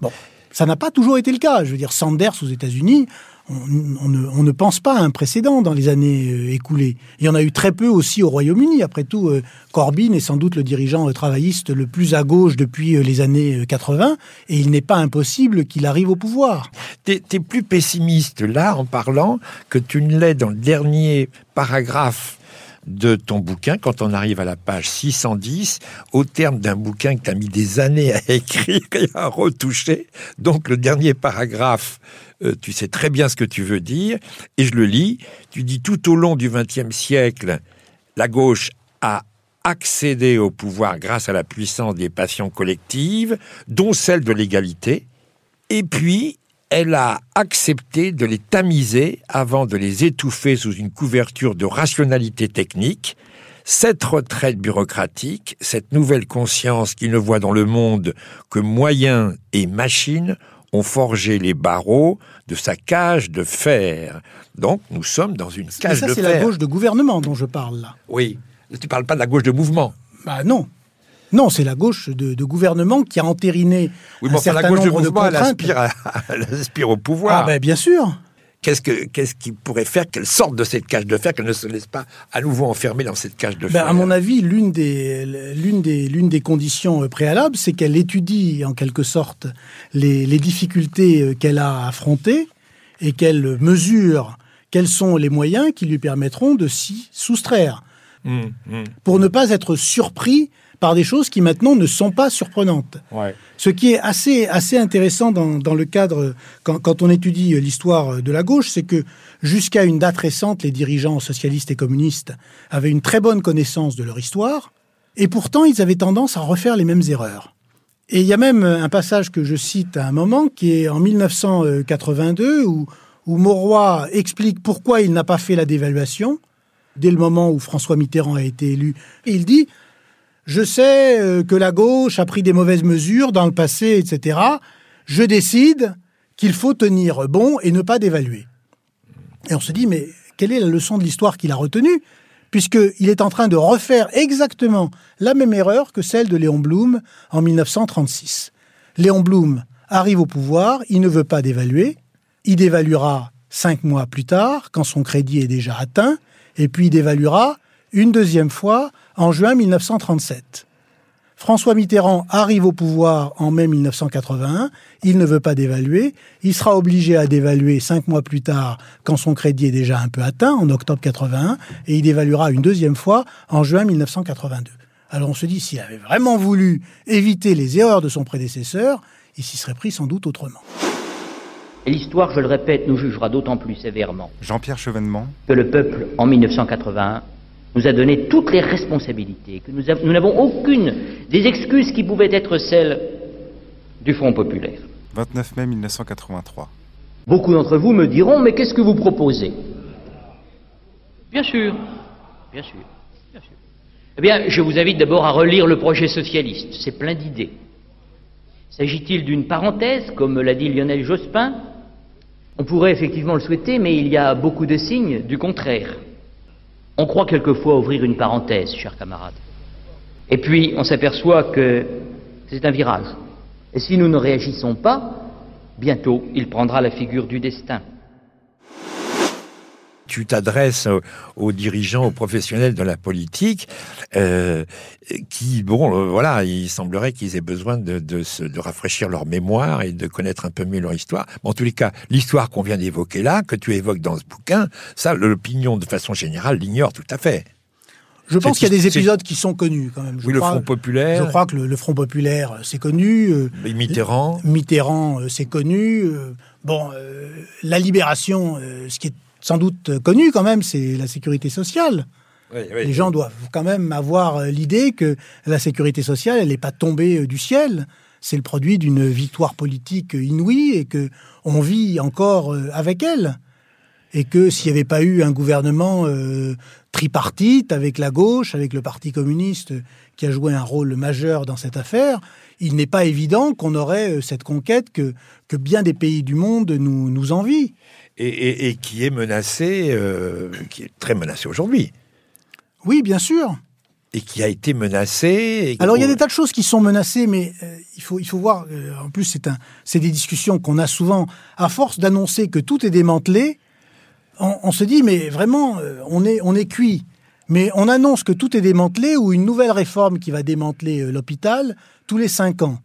Bon, ça n'a pas toujours été le cas. Je veux dire, Sanders aux États-Unis, on, ne, pense pas à un précédent dans les années euh, écoulées. Il y en a eu très peu aussi au Royaume-Uni. Après tout, euh, Corbyn est sans doute le dirigeant euh, travailliste le plus à gauche depuis les années euh, 80, et il n'est pas impossible qu'il arrive au pouvoir. Tu es, plus pessimiste là en parlant que tu ne l'es dans le dernier paragraphe de ton bouquin, quand on arrive à la page 610, au terme d'un bouquin que tu as mis des années à écrire et à retoucher. Donc le dernier paragraphe, euh, tu sais très bien ce que tu veux dire, et je le lis. Tu dis tout au long du XXe siècle, la gauche a accédé au pouvoir grâce à la puissance des passions collectives, dont celle de l'égalité, et puis elle a accepté de les tamiser avant de les étouffer sous une couverture de rationalité technique. Cette retraite bureaucratique, cette nouvelle conscience qui ne voit dans le monde que moyens et machines, ont forgé les barreaux de sa cage de fer. Donc nous sommes dans une cage ça, de c'est fer. la gauche de gouvernement dont je parle là. Oui, tu parles pas de la gauche de mouvement. Bah non. Non, c'est la gauche de, de gouvernement qui a entériné Oui, un mais enfin, certain la gauche de nombre de mouvement, elle contraintes. aspire, à- elle aspire au pouvoir. Ah ben bien sûr. Qu'est-ce, que, qu'est-ce qui pourrait faire qu'elle sorte de cette cage de fer, qu'elle ne se laisse pas à nouveau enfermer dans cette cage de Ben, fer à mon avis, l'une des, l'une des, l'une des conditions euh, préalables, c'est qu'elle étudie en quelque sorte les, les difficultés euh, qu'elle a affrontées et qu'elle mesure quels sont les moyens qui lui permettront de s'y soustraire, Hum, hum. pour ne pas être surpris par des choses qui maintenant ne sont pas surprenantes. Ouais. Ce qui est assez, assez intéressant dans, dans le cadre, quand, quand on étudie euh, l'histoire de la gauche, c'est que jusqu'à une date récente, les dirigeants socialistes et communistes avaient une très bonne connaissance de leur histoire, et pourtant ils avaient tendance à refaire les mêmes erreurs. Et il y a même un passage que je cite à un moment qui est en 1982 où, où Mauroy explique pourquoi il n'a pas fait la dévaluation dès le moment où François Mitterrand a été élu. Et il dit Je sais euh, que la gauche a pris des mauvaises mesures dans le passé, etc. Je décide qu'il faut tenir bon et ne pas dévaluer. Et on se dit Mais quelle est la leçon de l'histoire qu'il a retenue? Puisqu'il est en train de refaire exactement la même erreur que celle de Léon Blum en 1936. Léon Blum arrive au pouvoir, il ne veut pas dévaluer, il dévaluera cinq mois plus tard, quand son crédit est déjà atteint, et puis il dévaluera une deuxième fois en juin 1937. François Mitterrand arrive au pouvoir en mai 1981, il ne veut pas dévaluer, il sera obligé à dévaluer cinq mois plus tard quand son crédit est déjà un peu atteint, en octobre 81, et il dévaluera une deuxième fois en juin 1982. Alors on se dit, s'il avait vraiment voulu éviter les erreurs de son prédécesseur, il s'y serait pris sans doute autrement. Et l'histoire, je le répète, nous jugera d'autant plus sévèrement Jean-Pierre Chevènement. que le peuple, en 1981, nous a donné toutes les responsabilités, que nous n'avons aucune des excuses qui pouvaient être celles du Front populaire. 29 mai 1983. Beaucoup d'entre vous me diront, mais qu'est-ce que vous proposez? Bien sûr, bien sûr, bien sûr. Eh bien, je vous invite d'abord à relire le projet socialiste, c'est plein d'idées. S'agit-il d'une parenthèse, comme l'a dit Lionel Jospin? On pourrait effectivement le souhaiter, mais il y a beaucoup de signes du contraire. On croit quelquefois ouvrir une parenthèse, chers camarades. Et puis, on s'aperçoit que c'est un virage. Et si nous ne réagissons pas, bientôt, il prendra la figure du destin. Tu t'adresses aux, aux dirigeants, aux professionnels de la politique, euh, qui, bon, euh, voilà, il semblerait qu'ils aient besoin de, de, se, de rafraîchir leur mémoire et de connaître un peu mieux leur histoire. Mais en tous les cas, l'histoire qu'on vient d'évoquer là, que tu évoques dans ce bouquin, ça, l'opinion, de façon générale, l'ignore tout à fait. Je pense qu'il y a des épisodes qui sont connus quand même. Je Oui, le Front populaire. Je crois que le, le Front populaire, euh, c'est connu. Et Mitterrand. Mitterrand, c'est connu. Bon, euh, la libération, euh, ce qui est sans doute connu quand même, c'est la sécurité sociale. Oui, oui. Les gens doivent quand même avoir euh, l'idée que la sécurité sociale, elle n'est pas tombée euh, du ciel. C'est le produit d'une victoire politique euh, inouïe et que on vit encore avec elle. Et que s'il n'y avait pas eu un gouvernement euh, tripartite avec la gauche, avec le Parti communiste qui a joué un rôle majeur dans cette affaire, il n'est pas évident qu'on aurait cette conquête que, que bien des pays du monde nous, nous envient. Et, et- et qui est menacé, euh, qui est très menacé aujourd'hui. Oui, bien sûr. Et qui a été menacé. Alors il y a des tas de choses qui sont menacées, mais euh, il faut il faut voir. euh, en plus, c'est un c'est des discussions qu'on a souvent. À force d'annoncer que tout est démantelé, on, on se dit mais vraiment euh, on est on est cuit. Mais on annonce que tout est démantelé ou une nouvelle réforme qui va démanteler euh, l'hôpital tous les cinq ans.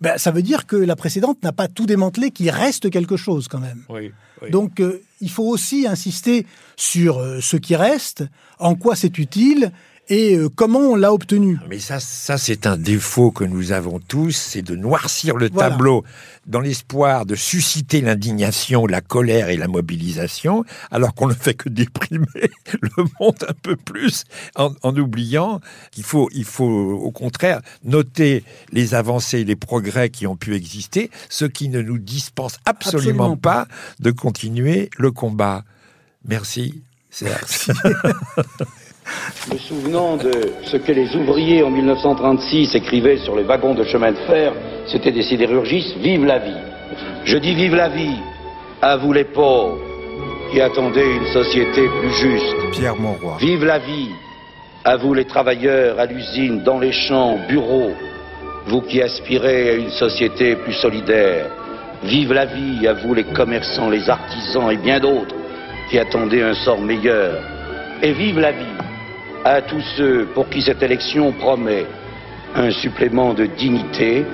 Ben, ça veut dire que la précédente n'a pas tout démantelé, qu'il reste quelque chose quand même. Oui, Donc euh, il faut aussi insister sur euh, ce qui reste, en quoi c'est utile et euh, comment on l'a obtenu? Mais ça, ça c'est un défaut que nous avons tous, c'est de noircir le Voilà. tableau dans l'espoir de susciter l'indignation, la colère et la mobilisation, alors qu'on ne fait que déprimer le monde un peu plus, en, en oubliant qu'il faut, il faut au contraire noter les avancées, les progrès qui ont pu exister, ce qui ne nous dispense absolument, Absolument pas de continuer le combat. Merci. Serge. Me souvenant de ce que les ouvriers en 1936 écrivaient sur les wagons de chemin de fer, c'était des sidérurgistes, vive la vie. Je dis vive la vie à vous les pauvres qui attendez une société plus juste. Pierre Monroy. Vive la vie à vous les travailleurs à l'usine, dans les champs, bureaux, vous qui aspirez à une société plus solidaire. Vive la vie à vous les commerçants, les artisans et bien d'autres qui attendez un sort meilleur. Et vive la vie à tous ceux pour qui cette élection promet un supplément de dignité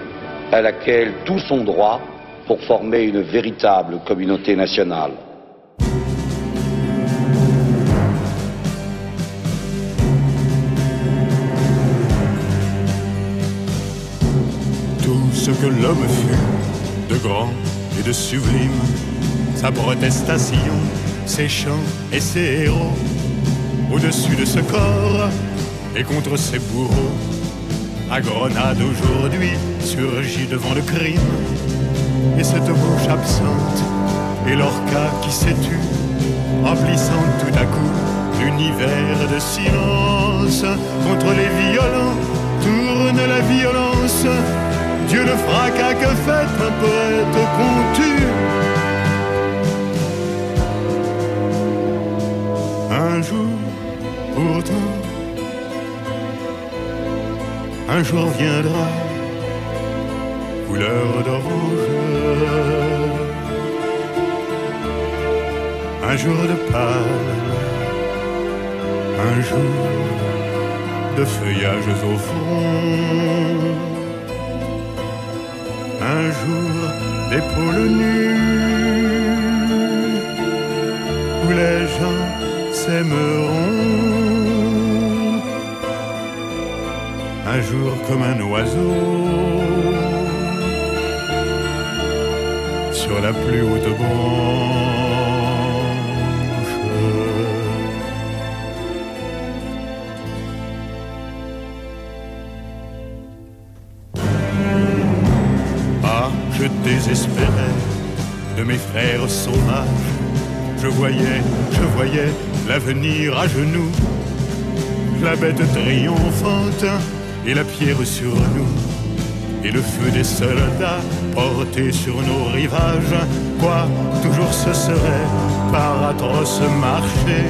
à laquelle tous ont droit pour former une véritable communauté nationale. Tout ce que l'homme fut, de grand et de sublime, sa protestation, ses chants et ses héros, au-dessus de ce corps et contre ses bourreaux, à Grenade aujourd'hui surgit devant le crime. Et cette bouche absente et l'orca qui s'est tue, emplissant tout à coup l'univers de silence contre les violents, tourne la violence. Dieu le fracas que fait un poète qu'on pourtant, un jour viendra, couleur d'orange, un jour de pâle, un jour de feuillages au fond, un jour d'épaules nues, où les gens s'aimeront. Un jour comme un oiseau sur la plus haute branche. Ah, je désespérais de mes frères sauvages. Je voyais, je voyais l'avenir à genoux, la bête triomphante et la pierre sur nous, et le feu des soldats porté sur nos rivages. Quoi, toujours ce serait par atroce marché,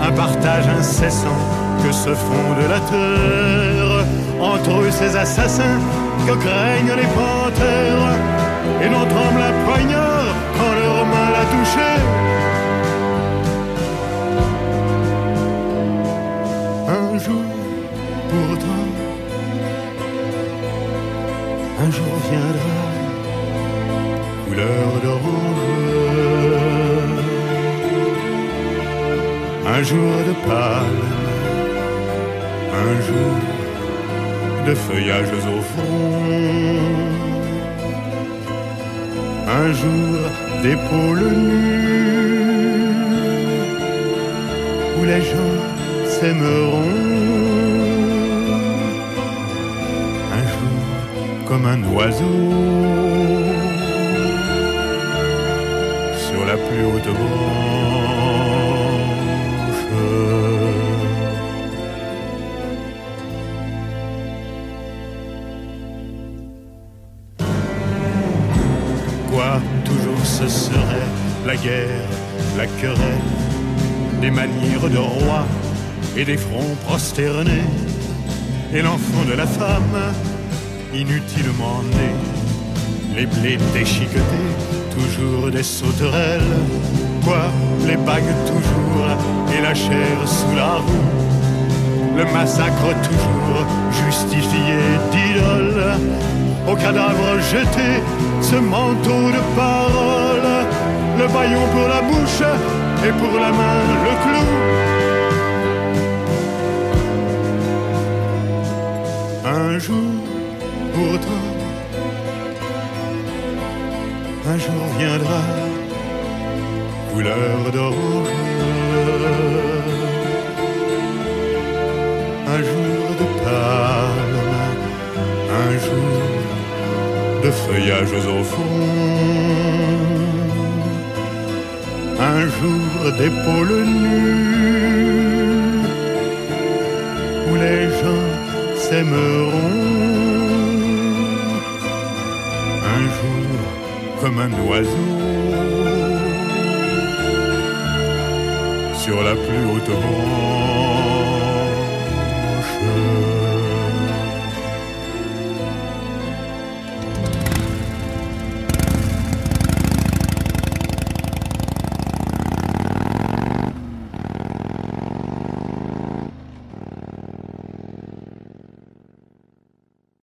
un partage incessant que se font de la terre entre ces assassins que craignent les panthères et n'en tremble un poignard quand leur main l'a touché. Un jour, un jour viendra, couleur d'orange, un jour de pâle, un jour de feuillages au fond, un jour d'épaules nues, où les gens s'aimeront. Comme un oiseau sur la plus haute branche. Quoi, toujours ce serait la guerre, la querelle, des manières de roi et des fronts prosternés, et l'enfant de la femme, inutilement né, les blés déchiquetés, toujours des sauterelles, quoi, les bagues toujours, et la chair sous la roue, le massacre toujours justifié d'idoles, au cadavre jeté, ce manteau de parole, le baillon pour la bouche et pour la main le clou. Un jour, pourtant, un jour viendra, couleur d'orange, un jour de palme, un jour de feuillages au fond, un jour d'épaules nues, où les gens s'aimeront. Comme un oiseau sur la plus haute branche.